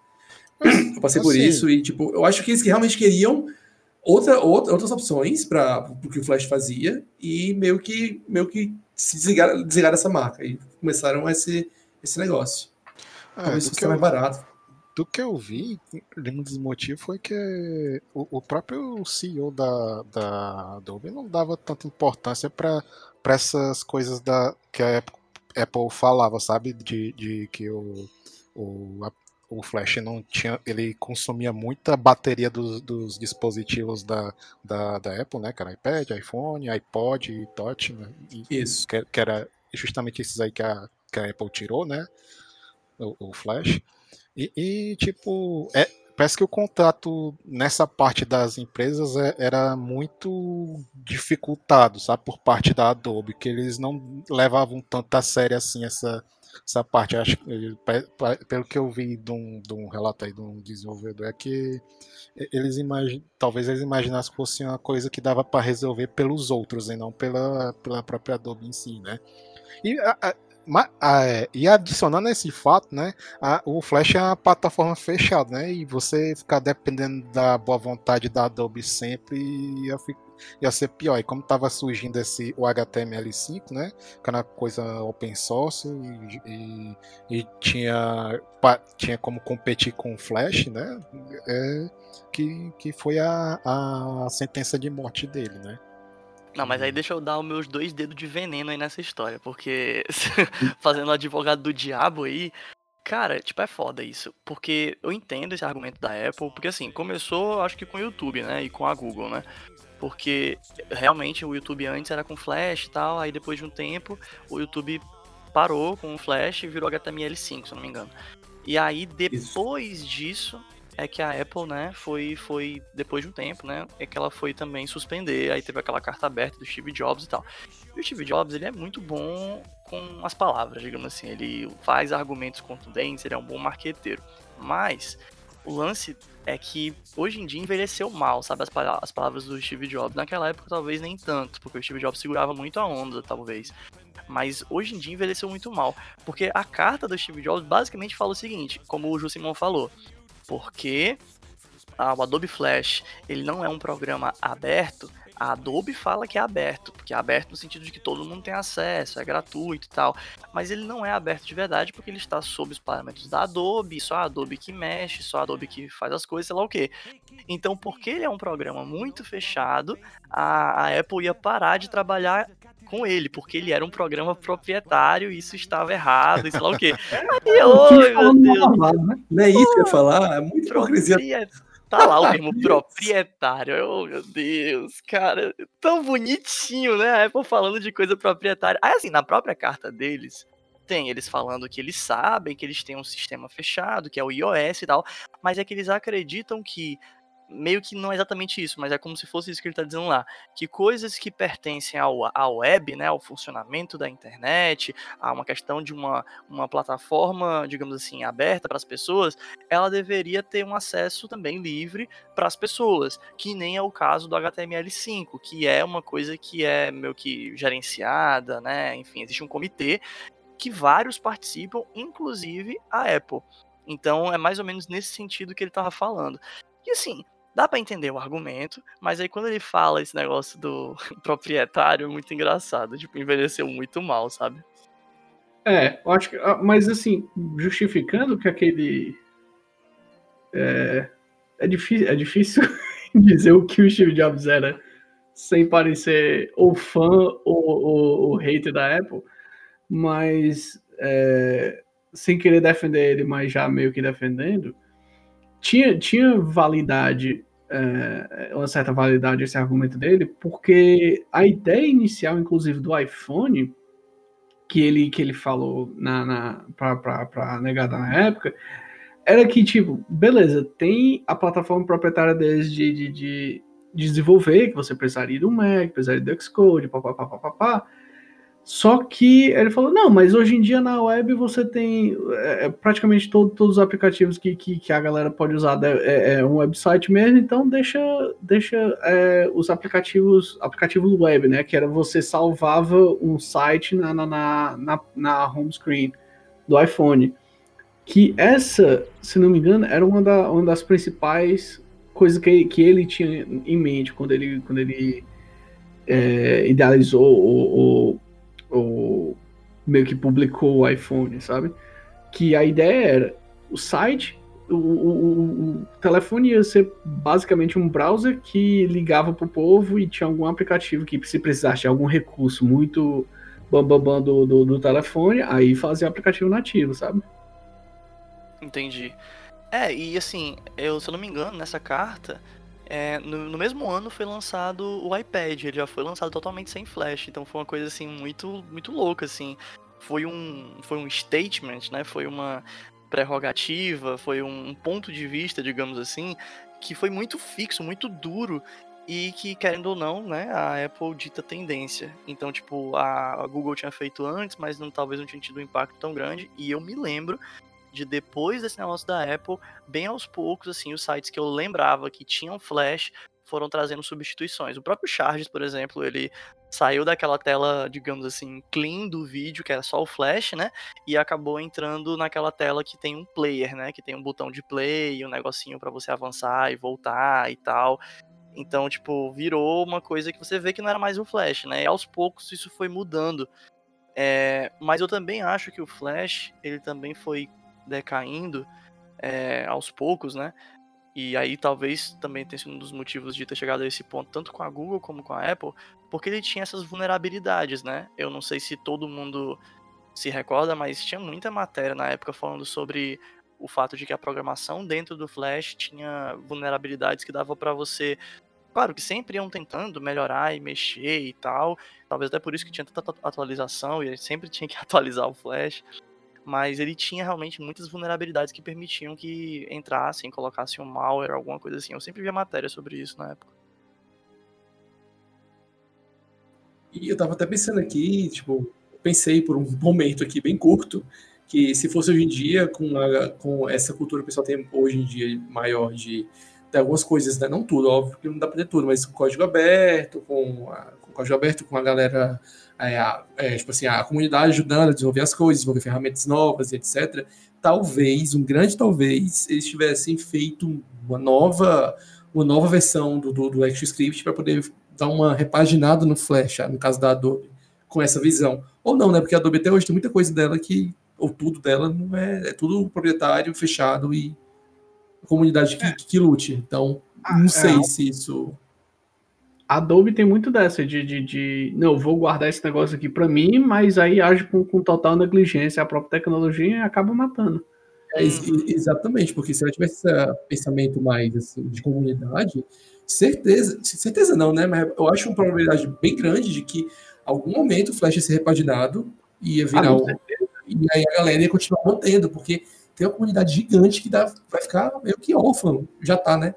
Eu passei por isso e, tipo, eu acho que eles que realmente queriam outra, outra, outras opções para o que o Flash fazia e meio que, meio que se desligaram, desligaram essa marca e começaram esse, esse negócio. É, Talvez fosse que eu- mais barato. Do que eu vi, um dos motivos foi que o, o próprio CEO da, da Adobe não dava tanta importância para essas coisas da, que a Apple, falava, sabe? De, de que o, o, a- o Flash não tinha. Ele consumia muita bateria dos, dos dispositivos da, da, da Apple, né? Que era iPad, iPhone, iPod Touch, né? E- Isso. Que, que era justamente esses aí que a, que a Apple tirou, né? O, o Flash. E, e, tipo, é, parece que o contrato nessa parte das empresas é- era muito dificultado, sabe, por parte da Adobe, que eles não levavam tanto a sério assim essa, essa parte. Acho, pe- pelo que eu vi de um, de um relato aí de um desenvolvedor, é que eles imagin, talvez eles imaginassem que fosse uma coisa que dava para resolver pelos outros e não pela, pela própria Adobe em si, né? E, a- a- ma- a- é, e adicionando esse fato, né? a- o Flash é uma plataforma fechada, né? E você ficar dependendo da boa vontade da Adobe sempre ia, ia ser pior. E como estava surgindo esse o HTML5, né? Que era uma coisa open source e, e- e tinha, pa- tinha como competir com o Flash, né? É, que, que foi a, a sentença de morte dele, né? Não, mas aí deixa eu dar os meus dois dedos de veneno aí nessa história, porque *laughs* *laughs* fazendo advogado do diabo aí, cara, tipo, é foda isso. Porque eu entendo esse argumento da Apple, porque assim, começou acho que com o YouTube, né? E com a Google, né? Porque realmente o YouTube antes era com Flash e tal, aí depois de um tempo o YouTube parou com o Flash e virou HTML5, se não me engano. E aí depois disso é que a Apple, né, foi, foi depois de um tempo, né, é que ela foi também suspender, aí teve aquela carta aberta do Steve Jobs e tal. E o Steve Jobs, ele é muito bom com as palavras, digamos assim, ele faz argumentos contundentes, ele é um bom marqueteiro. Mas o lance é que hoje em dia envelheceu mal, sabe? As, as palavras do Steve Jobs. Naquela época, talvez nem tanto, porque o Steve Jobs segurava muito a onda, talvez. Mas hoje em dia envelheceu muito mal. Porque a carta do Steve Jobs basicamente fala o seguinte, como o Ju Simon falou. Porque ah, o Adobe Flash ele não é um programa aberto, a Adobe fala que é aberto, porque é aberto no sentido de que todo mundo tem acesso, é gratuito e tal, mas ele não é aberto de verdade porque ele está sob os parâmetros da Adobe, só a Adobe que mexe, só a Adobe que faz as coisas, sei lá o quê. Então, porque ele é um programa muito fechado, a, a Apple ia parar de trabalhar com ele, porque ele era um programa proprietário e isso estava errado, e sei lá o quê. *laughs* Aí, oi, meu Deus. Não é isso que eu ia falar? É muito hipocrisia. Tá lá o *laughs* termo proprietário. Oh, meu Deus, cara. Tão bonitinho, né? A Apple falando de coisa proprietária. Aí, assim, na própria carta deles, tem eles falando que eles sabem que eles têm um sistema fechado, que é o iOS e tal, mas é que eles acreditam que. Meio que não é exatamente isso, mas é como se fosse isso que ele tá dizendo lá. Que coisas que pertencem ao, à web, né, ao funcionamento da internet, a uma questão de uma, uma plataforma, digamos assim, aberta para as pessoas, ela deveria ter um acesso também livre para as pessoas, que nem é o caso do HTML5, que é uma coisa que é meio que gerenciada, né? Enfim, existe um comitê que vários participam, inclusive a Apple. Então é mais ou menos nesse sentido que ele estava falando. E assim, dá para entender o argumento, mas aí quando ele fala esse negócio do *laughs* proprietário, é muito engraçado, tipo, envelheceu muito mal, sabe? É, eu acho que. ah, Mas assim, justificando que aquele. É, é, difícil, é difícil *laughs* dizer o que o Steve Jobs era sem parecer ou fã ou, ou, ou hater da Apple, mas é, sem querer defender ele, mas já meio que defendendo, tinha, tinha validade, é, uma certa validade esse argumento dele, porque a ideia inicial, inclusive, do iPhone que ele, que ele falou na, na, pra negada na época, era que, tipo, beleza, tem a plataforma proprietária deles de, de, de desenvolver, que você precisaria do Mac, precisaria do Xcode, papapá, papapá. Só que ele falou, não, mas hoje em dia na web você tem é, praticamente todo, todos os aplicativos que, que, que, a galera pode usar é, é, um website mesmo, então deixa, deixa é, os aplicativos, aplicativo web, né? Que era você salvava um site na, na, na, na, na home screen do iPhone. Que essa, se não me engano, era uma, da, uma das principais coisas que, que ele tinha em mente quando ele, quando ele é, idealizou o ou meio que publicou o iPhone, sabe? Que a ideia era o site, o, o, o, telefone ia ser basicamente um browser que ligava pro povo e tinha algum aplicativo que se precisasse de algum recurso muito bambambam bam, bam do, do, do, telefone, aí fazia aplicativo nativo, sabe? Entendi. É, e assim, eu, se eu não me engano, nessa carta, é, no, no, mesmo ano foi lançado o iPad, ele já foi lançado totalmente sem flash, então foi uma coisa assim muito muito louca assim. Foi um foi um statement, né? Foi uma prerrogativa, foi um, ponto de vista, digamos assim, que foi muito fixo, muito duro e que querendo ou não, né, a Apple dita tendência. Então, tipo, a, a Google tinha feito antes, mas não talvez não tinha tido um impacto tão grande e eu me lembro de depois desse negócio da Apple, bem aos poucos, assim, os sites que eu lembrava que tinham flash foram trazendo substituições. O próprio Charges, por exemplo, ele saiu daquela tela, digamos assim, clean do vídeo, que era só o flash, né? E acabou entrando naquela tela que tem um player, né? Que tem um botão de play, um negocinho para você avançar e voltar e tal. Então, tipo, virou uma coisa que você vê que não era mais o flash, né? E aos poucos isso foi mudando. É, mas eu também acho que o flash, ele também foi decaindo é, aos poucos, né? E aí talvez também tenha sido um dos motivos de ter chegado a esse ponto, tanto com a Google como com a Apple, porque ele tinha essas vulnerabilidades, né? Eu não sei se todo mundo se recorda, mas tinha muita matéria na época falando sobre o fato de que a programação dentro do Flash tinha vulnerabilidades que dava para você Claro que sempre iam tentando melhorar e mexer e tal. Talvez até por isso que tinha tanta atualização e sempre *laughs* tinha que atualizar o Flash mas ele tinha realmente muitas vulnerabilidades que permitiam que entrassem, colocassem um malware, alguma coisa assim. Eu sempre via matéria sobre isso na época. E eu tava até pensando aqui, tipo, pensei por um *laughs* momento aqui bem curto, que se fosse hoje em dia, com, a, com essa cultura que o pessoal tem hoje em dia maior de, de algumas coisas, né? não tudo, óbvio que não dá para ter tudo, mas com código aberto, com, a, com código aberto, com a galera, é, a, é, tipo assim, a comunidade ajudando a desenvolver as coisas, desenvolver ferramentas novas, etc. Talvez, um grande talvez, eles tivessem feito uma nova, uma nova versão do, do, do ActionScript para poder dar uma repaginada no Flash, no caso da Adobe, com essa visão. Ou não, né? Porque a Adobe até hoje tem muita coisa dela que ou tudo dela não é, é tudo proprietário, fechado e a comunidade que, que lute. Então, não Ah, sei é. se isso. Adobe tem muito dessa de, de, de não, vou guardar esse negócio aqui pra mim, mas aí age com, com total negligência a própria tecnologia e acaba matando. É, ex- exatamente, porque se ela tivesse esse pensamento mais assim, de comunidade, certeza, certeza não, né? Mas eu acho uma probabilidade bem grande de que algum momento o Flash ia ser repaginado e ia virar Ah, um, e aí a galera ia continuar mantendo, porque tem uma comunidade gigante que dá, vai ficar meio que órfão. Já tá, né?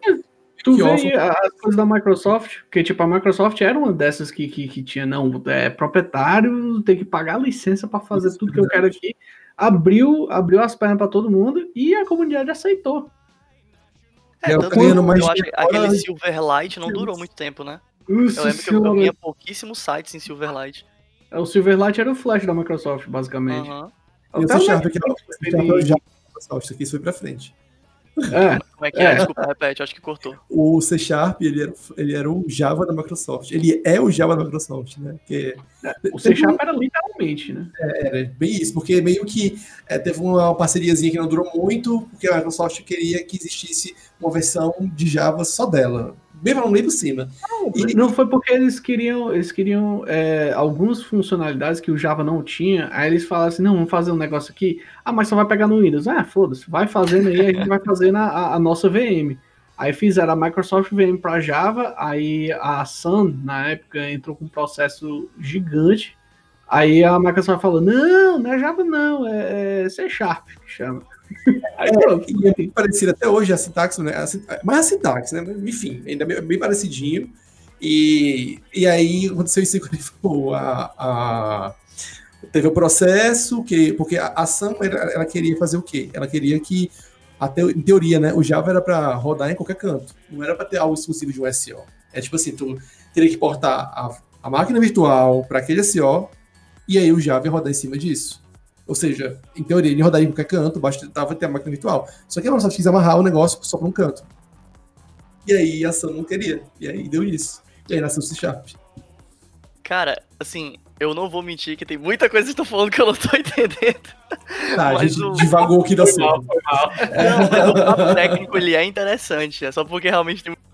Tu vê as coisas da Microsoft, porque tipo, a Microsoft era uma dessas que, que, que tinha, não, é proprietário, tem que pagar a licença para fazer tudo que eu quero aqui. Abriu, abriu as pernas para todo mundo e a comunidade aceitou. É, Eu tanto que mais eu acho que aquele Silverlight não durou muito tempo, né? Nossa Eu lembro que eu, eu via pouquíssimos sites em Silverlight. É, O Silverlight era o Flash da Microsoft, basicamente. E o Sharp, Netflix que é o- você ele- Sharp é o Java da Microsoft, isso aqui foi pra frente. É, Como é que é? É. Desculpa, repete, acho que cortou. O C Sharp, ele era, ele era o Java da Microsoft. Ele é o Java da Microsoft, né? Que o C Sharp era literalmente, né? era bem isso, porque meio que é, teve uma parceriazinha que não durou muito, porque a Microsoft queria que existisse uma versão de Java só dela. Bem falando bem por cima. E- Não foi porque eles queriam, eles queriam é, algumas funcionalidades que o Java não tinha. Aí eles falaram assim: não, vamos fazer um negócio aqui. Ah, mas só vai pegar no Windows. Ah, foda-se, vai fazendo aí, a gente vai fazendo a, a- a nossa VM. Aí fizeram a Microsoft VM para Java, aí a Sun, na época, entrou com um processo gigante. Aí a Microsoft falou: não, não é Java, não, é, é C Sharp que chama. É bem parecido até hoje a sintaxe, né? A mais a sintaxe, né? Enfim, ainda bem, bem parecidinho. E, e aí aconteceu isso quando a, a- teve o processo, que, porque a ação ela, ela queria fazer o quê? Ela queria que, até em teoria, né, o Java era para rodar em qualquer canto, não era para ter algo exclusivo de um SO. É tipo assim, tu teria que portar a, a máquina virtual para aquele SO e aí o Java ia rodar em cima disso. Ou seja, em teoria, ele rodaria em qualquer canto, bastava ter a máquina virtual. Só que a Microsoft quis amarrar o negócio só para um canto. E aí a Sun não queria. E aí deu isso. E aí nasceu o C Sharp. Cara, assim, eu não vou mentir que tem muita coisa que estão falando que eu não tô *laughs* entendendo. Tá, a gente o- divagou aqui da Foi Sun. mal, foi mal. Não, mas o papo técnico ele é interessante, é só porque realmente tem muita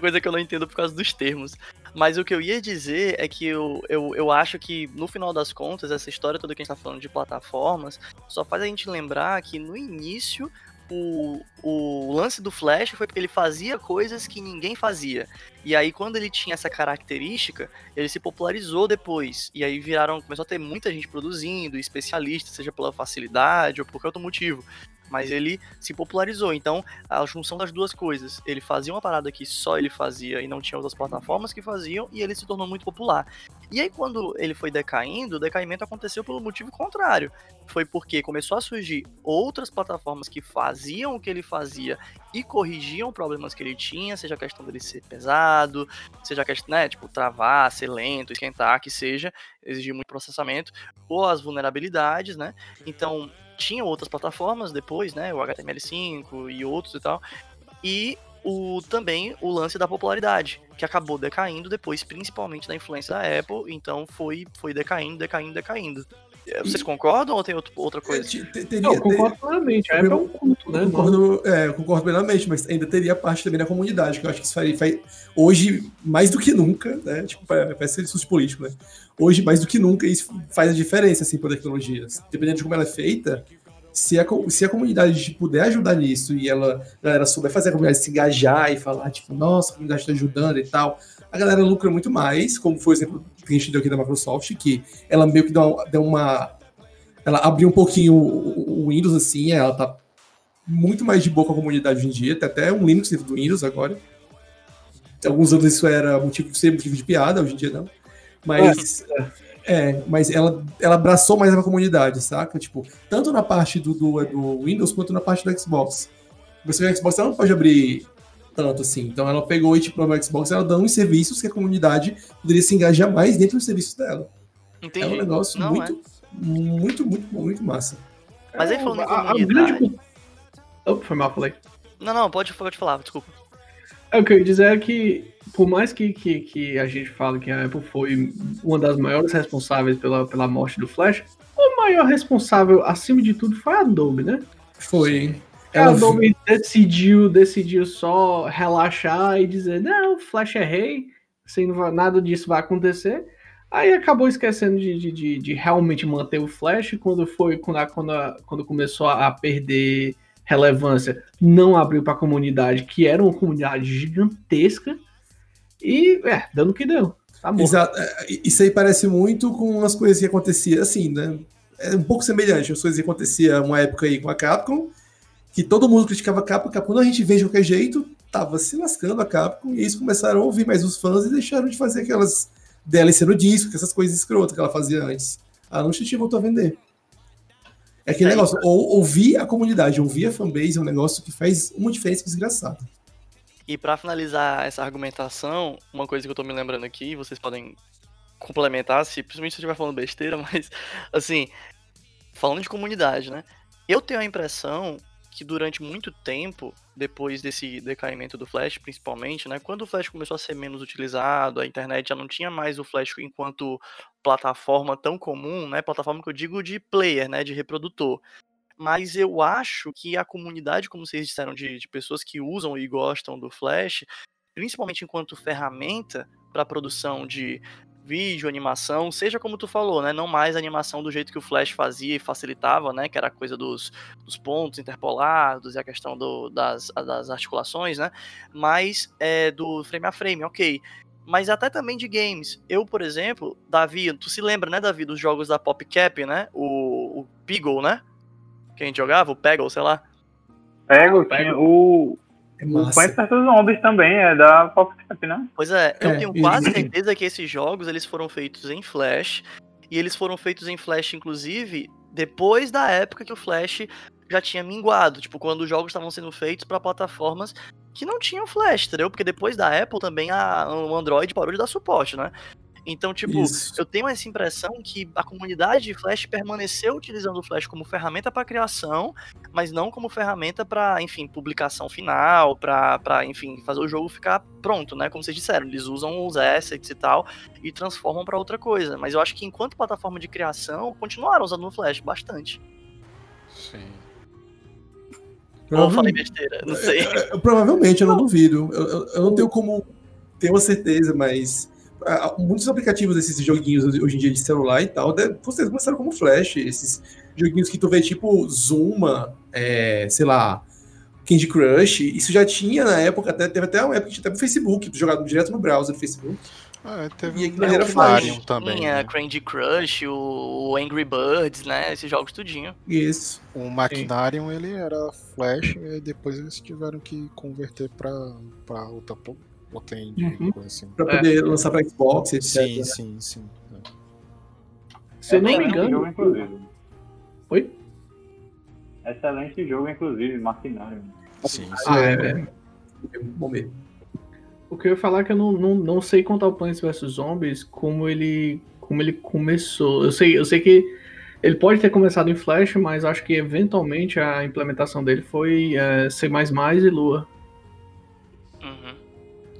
coisa que eu não entendo por causa dos termos. Mas o que eu ia dizer é que eu, eu, eu acho que, no final das contas, essa história toda que a gente tá falando de plataformas só faz a gente lembrar que no início o, o lance do Flash foi porque ele fazia coisas que ninguém fazia. E aí, quando ele tinha essa característica, ele se popularizou depois. E aí viraram. Começou a ter muita gente produzindo, especialista, seja pela facilidade ou por qualquer outro motivo. Mas ele se popularizou. Então, a junção das duas coisas. Ele fazia uma parada que só ele fazia e não tinha outras plataformas que faziam, e ele se tornou muito popular. E aí, quando ele foi decaindo, o decaimento aconteceu pelo motivo contrário. Foi porque começou a surgir outras plataformas que faziam o que ele fazia e corrigiam problemas que ele tinha, seja a questão dele ser pesado, seja questão, né, tipo, travar, ser lento, esquentar, que seja, exigir muito processamento, ou as vulnerabilidades, né? Então, tinha outras plataformas depois, né, o HTML5 e outros e tal, e o, também o lance da popularidade, que acabou decaindo depois, principalmente da influência da Apple, então foi, foi decaindo, decaindo, decaindo. Vocês concordam ou tem outro- outra coisa? Te- te- teria- Não, eu concordo plenamente. A Apple é um né? Eu concordo, é, concordo plenamente, mas ainda teria parte também da comunidade, que eu acho que isso faria, faz- hoje, mais do que nunca, né? Tipo, pa- parece ser discurso político, né? Hoje, mais do que nunca, isso faz a diferença, assim, para tecnologias. Dependendo de como ela é feita, se a, se a comunidade puder ajudar nisso e ela, a galera souber fazer a comunidade se engajar e falar, tipo, nossa, a comunidade está ajudando e tal, a galera lucra muito mais, como foi o exemplo que a gente deu aqui da Microsoft, que ela meio que deu, deu uma. Ela abriu um pouquinho o, o Windows, assim, ela tá muito mais de boa com a comunidade hoje em dia, tem até um Linux dentro do Windows agora. Alguns anos isso era motivo de ser motivo de piada, hoje em dia não. Mas É, mas ela, ela abraçou mais a comunidade, saca? Tipo, tanto na parte do, do, do Windows quanto na parte do Xbox. Você vê o Xbox ela não pode abrir tanto assim. Então ela pegou e tipo, no Xbox ela dá uns serviços que a comunidade poderia se engajar mais dentro dos serviços dela. Entendi. É um negócio Não, muito, muito, muito, muito massa. Mas aí falando em A- a grande- Opa, foi mal, falei. Não, não, pode, pode falar, desculpa. É, o que eu ia dizer é que, por mais que, que, que a gente fale que a Apple foi uma das maiores responsáveis pela, pela morte do Flash, o maior responsável, acima de tudo, foi a Adobe, né? Foi. A Ela Adobe decidiu, decidiu só relaxar e dizer, não, o Flash é rei, assim, não vai- nada disso vai acontecer. Aí acabou esquecendo de, de, de, de realmente manter o Flash quando foi quando, a- quando, a- quando começou a perder relevância, não abriu para a comunidade, que era uma comunidade gigantesca, e é, dando o que deu. Tá. Exato. É, Isso aí parece muito com as coisas que aconteciam assim, né? É um pouco semelhante as coisas que aconteciam uma época aí com a Capcom, que todo mundo criticava a Capcom, a Capcom, quando a gente vê de qualquer jeito, tava se lascando a Capcom, e eles começaram a ouvir mais os fãs e deixaram de fazer aquelas DLC no disco, essas coisas escrotas que ela fazia antes. A Unity voltou a vender. É aquele É, negócio, ou, ouvir a comunidade, ouvir a fanbase é um negócio que faz uma diferença desgraçada. E pra finalizar essa argumentação, uma coisa que eu tô me lembrando aqui, vocês podem complementar, se, principalmente se eu estiver falando besteira, *laughs* mas assim, falando de comunidade, né? Eu tenho a impressão que durante muito tempo, depois desse decaimento do Flash, principalmente, né? Quando o Flash começou a ser menos utilizado, a internet já não tinha mais o Flash enquanto plataforma tão comum, né? Plataforma que eu digo de player, né? De reprodutor. Mas eu acho que a comunidade, como vocês disseram, de, de pessoas que usam e gostam do Flash, principalmente enquanto ferramenta para produção de vídeo, animação, seja como tu falou, né? Não mais animação do jeito que o Flash fazia e facilitava, né? Que era a coisa dos, dos pontos interpolados e a questão do, das, das articulações, né? Mas é, do frame a frame, ok. Mas até também de games. Eu, por exemplo, Davi, tu se lembra, né, Davi, dos jogos da PopCap, né? O, o Piggle, né? Que a gente jogava, o Peggle, sei lá. Pega, Pega. tinha o. É O massa. Plants vs Zombies também é da PopCap, né? Pois é, eu É, tenho e- quase certeza que esses jogos eles foram feitos em Flash e eles foram feitos em Flash inclusive depois da época que o Flash já tinha minguado, tipo quando os jogos estavam sendo feitos para plataformas que não tinham Flash, entendeu? Porque depois da Apple também a, o Android parou de dar suporte, né? Então, tipo, Isso. eu tenho essa impressão que a comunidade de Flash permaneceu utilizando o Flash como ferramenta para criação, mas não como ferramenta para, enfim, publicação final, para, enfim, fazer o jogo ficar pronto, né? Como vocês disseram, eles usam os assets e tal e transformam para outra coisa. Mas eu acho que enquanto plataforma de criação, continuaram usando o Flash bastante. Sim. Ou eu falei besteira, não sei. É, é, Provavelmente, eu não duvido. Eu, eu- eu não tenho como ter uma certeza, mas muitos aplicativos desses joguinhos hoje em dia de celular e tal, vocês começaram como Flash, esses joguinhos que tu vê tipo Zuma, é, sei lá, Candy Crush, isso já tinha na época, até, teve até uma época que tinha até no Facebook, tu jogava direto no browser do Facebook. É, teve E um aquilo era Flash. também. Tinha né? Candy Crush, o Angry Birds, né? Esses jogos tudinho. Isso. O Machinarium ele era Flash e depois eles tiveram que converter pra, pra outra, engine, Uhum. coisa assim. Pra poder lançar pra Xbox, etc. Sim, né? sim, sim. É. Se eu não me engano. jogo. Oi? Excelente jogo, inclusive, Maquinário. Sim, sim. Ah, é, é. É bom mesmo. O que eu ia falar é que eu não, não, não sei contar o Plants vs Zombies como ele, como ele começou. Eu sei, eu sei que ele pode ter começado em Flash, mas acho que eventualmente a implementação dele foi é, C++ e Lua.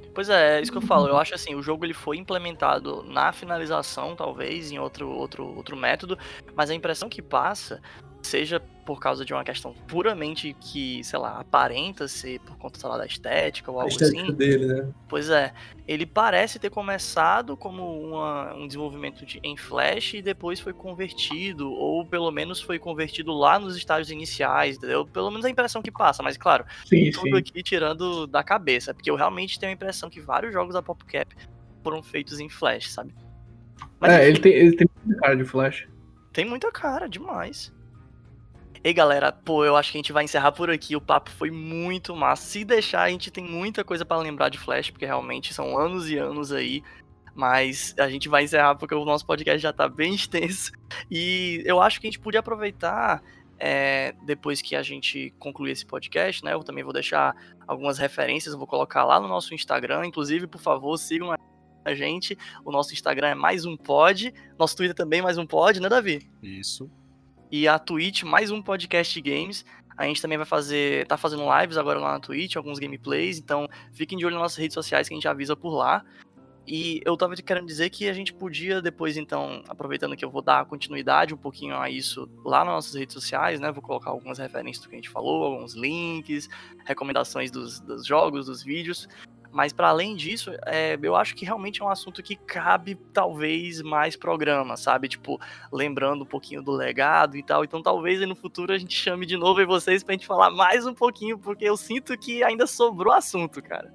Uhum. Pois é, é isso que eu falo. Eu acho assim, o jogo ele foi implementado na finalização, talvez, em outro, outro, outro método, mas a impressão que passa, seja por causa de uma questão puramente que, sei lá, aparenta ser por conta, sei lá, da estética ou algo estética assim. dele, né? Pois é, ele parece ter começado como uma- um desenvolvimento de- em Flash e depois foi convertido, ou pelo menos foi convertido lá nos estágios iniciais, entendeu? Pelo menos a impressão que passa, mas claro, Sim, tudo sim. aqui tirando da cabeça, porque eu realmente tenho a impressão que vários jogos da PopCap foram feitos em Flash, sabe? Mas é, enfim, ele tem, ele tem muita cara de Flash. tem muita cara, demais. Ei, galera, pô, eu acho que a gente vai encerrar por aqui. O papo foi muito massa. Se deixar, a gente tem muita coisa pra lembrar de Flash, porque realmente são anos e anos aí. Mas a gente vai encerrar porque o nosso podcast já tá bem *laughs* extenso. E eu acho que a gente podia aproveitar, é, depois que a gente concluir esse podcast, né? Eu também vou deixar algumas referências, vou colocar lá no nosso Instagram. Inclusive, por favor, sigam a gente. O nosso Instagram é mais um pod. Nosso Twitter também é mais um pod, né, Davi? Isso. E a Twitch, mais um podcast games. A gente também vai fazer, tá fazendo lives agora lá na Twitch, alguns gameplays, então fiquem de olho nas nossas redes sociais que a gente avisa por lá. E eu tava querendo dizer que a gente podia depois, então, aproveitando que eu vou dar continuidade um pouquinho a isso lá nas nossas redes sociais, né? Vou colocar algumas referências do que a gente falou, alguns links, recomendações dos, dos jogos, dos vídeos. Mas para além disso, é, eu acho que realmente é um assunto que cabe talvez mais programa, sabe? Tipo, lembrando um pouquinho do legado e tal. Então talvez aí no futuro a gente chame de novo aí vocês pra gente falar mais um pouquinho, porque eu sinto que ainda sobrou assunto, cara.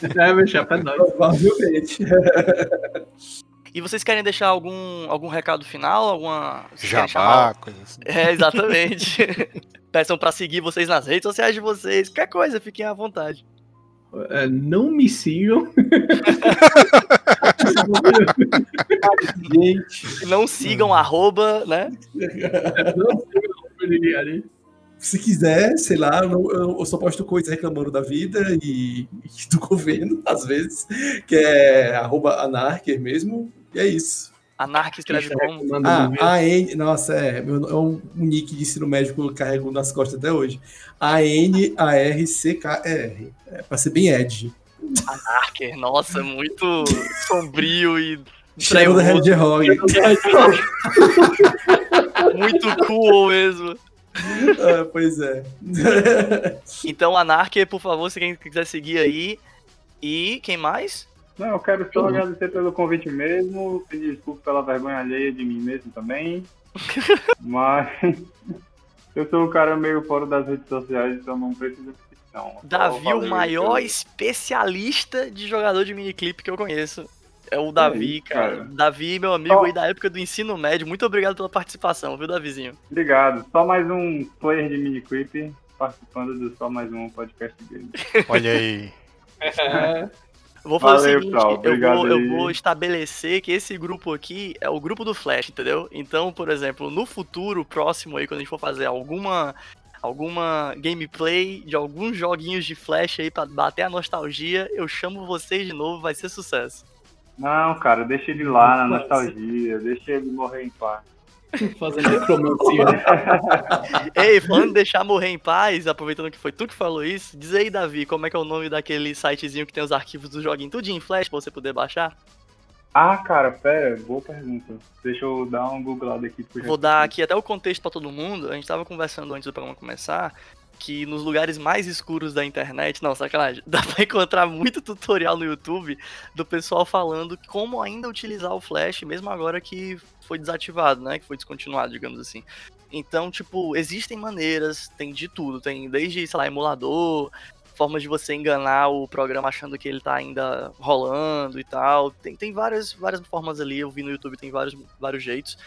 *laughs* É, meu chapa é nóis. Provavelmente. *laughs* E vocês querem deixar algum, algum recado final? Alguma. vocês Jabá, coisa assim. É, exatamente. *laughs* Peçam pra seguir vocês nas redes sociais de vocês. Qualquer coisa, fiquem à vontade. É, não me sigam. Gente, Não sigam arroba, né? não sigam o ninguém ali. se quiser, sei lá, eu, não- eu- eu só posto coisa reclamando da vida e, e do *laughs* governo, às vezes, que é arroba anarker mesmo, e é isso. Anarque escreve como? Ah, AN, nossa, é, meu, é um, um nick de ensino médio que eu carrego nas costas até hoje. A-N-A-R-C-K-R. É, pra ser bem Ed. Anarker, nossa, muito sombrio e Shadow da. Hedgehog. *laughs* muito cool mesmo. Ah, pois é. *laughs* Então, Anarker, por favor, se quem quiser seguir aí. E quem mais? Não, eu quero só agradecer pelo convite mesmo, pedir desculpa pela vergonha alheia de mim mesmo também. *laughs* Mas *laughs* eu sou um cara meio fora das redes sociais, então não preciso de ficção. Só Davi, o maior pelo- especialista de jogador de miniclip que eu conheço. É o Davi, isso, cara. cara. Davi, meu amigo Ó. aí da época do ensino médio. Muito obrigado pela participação, viu, Davizinho? Obrigado. Só mais um player de miniclip participando do Só Mais Um podcast game. Olha aí. Eu *laughs* vou fazer Valeu, o seguinte, eu, vou, eu vou estabelecer que esse grupo aqui é o grupo do Flash, entendeu? Então, por exemplo, no futuro próximo aí, quando a gente for fazer alguma alguma gameplay de alguns joguinhos de Flash aí pra bater a nostalgia, eu chamo vocês de novo, vai ser sucesso. Não, cara, deixa ele lá na nostalgia, deixa ele morrer em paz. *laughs* Fazendo necromancia. *laughs* Ei, falando em deixar morrer em paz, aproveitando que foi tu que falou isso, diz aí, Davi, como é que é o nome daquele sitezinho que tem os arquivos do joguinho tudinho em Flash pra você poder baixar? Ah, cara, pera, boa pergunta. Deixa eu dar um googlado aqui. Vou dar aqui até o contexto pra todo mundo. A gente tava conversando antes do programa começar que nos lugares mais escuros da internet, não, sacanagem, *laughs* dá pra encontrar muito tutorial no YouTube do pessoal falando como ainda utilizar o Flash, mesmo agora que foi desativado, né, que foi descontinuado, digamos assim. Então, tipo, existem maneiras, tem de tudo, tem desde, sei lá, emulador, formas de você enganar o programa achando que ele tá ainda rolando e tal. Tem, tem várias, várias formas ali, eu vi no YouTube, tem vários, vários jeitos.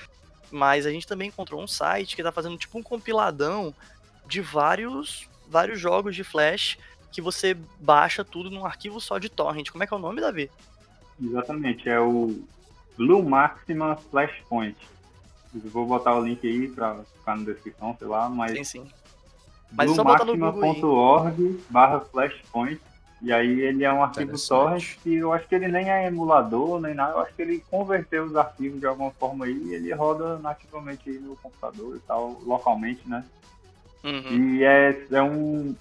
Mas a gente também encontrou um site que tá fazendo tipo um compiladão de vários, vários jogos de Flash que você baixa tudo num arquivo só de torrent. Como é que é o nome, Davi? Exatamente, é o Blue Maxima Flashpoint. Eu vou botar o link aí pra ficar na descrição, sei lá, mas. Sim, sim. Mas só botar no Google barra flashpoint. E aí ele é um arquivo torrent que eu acho que ele nem é emulador, nem nada. Eu acho que ele converteu os arquivos de alguma forma aí e ele roda nativamente aí no computador e tal, localmente, né? Uhum. E é, é um,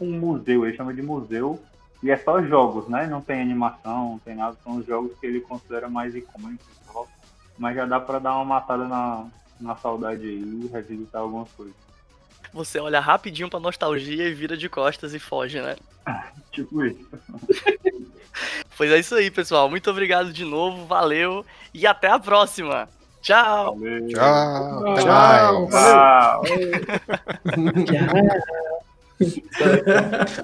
um museu, ele chama de museu. E é só jogos, né? Não tem animação, não tem nada. São os jogos que ele considera mais icônicos. Mas já dá pra dar uma matada na, na saudade aí e revisitar algumas coisas. Você olha rapidinho pra nostalgia e vira de costas e foge, né? *laughs* Tipo isso. *laughs* Pois é isso aí, pessoal. Muito obrigado de novo, valeu e até a próxima. Tchau. Tchau. Até Tchau. mais.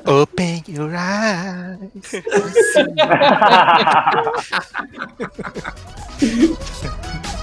Open your eyes. *laughs*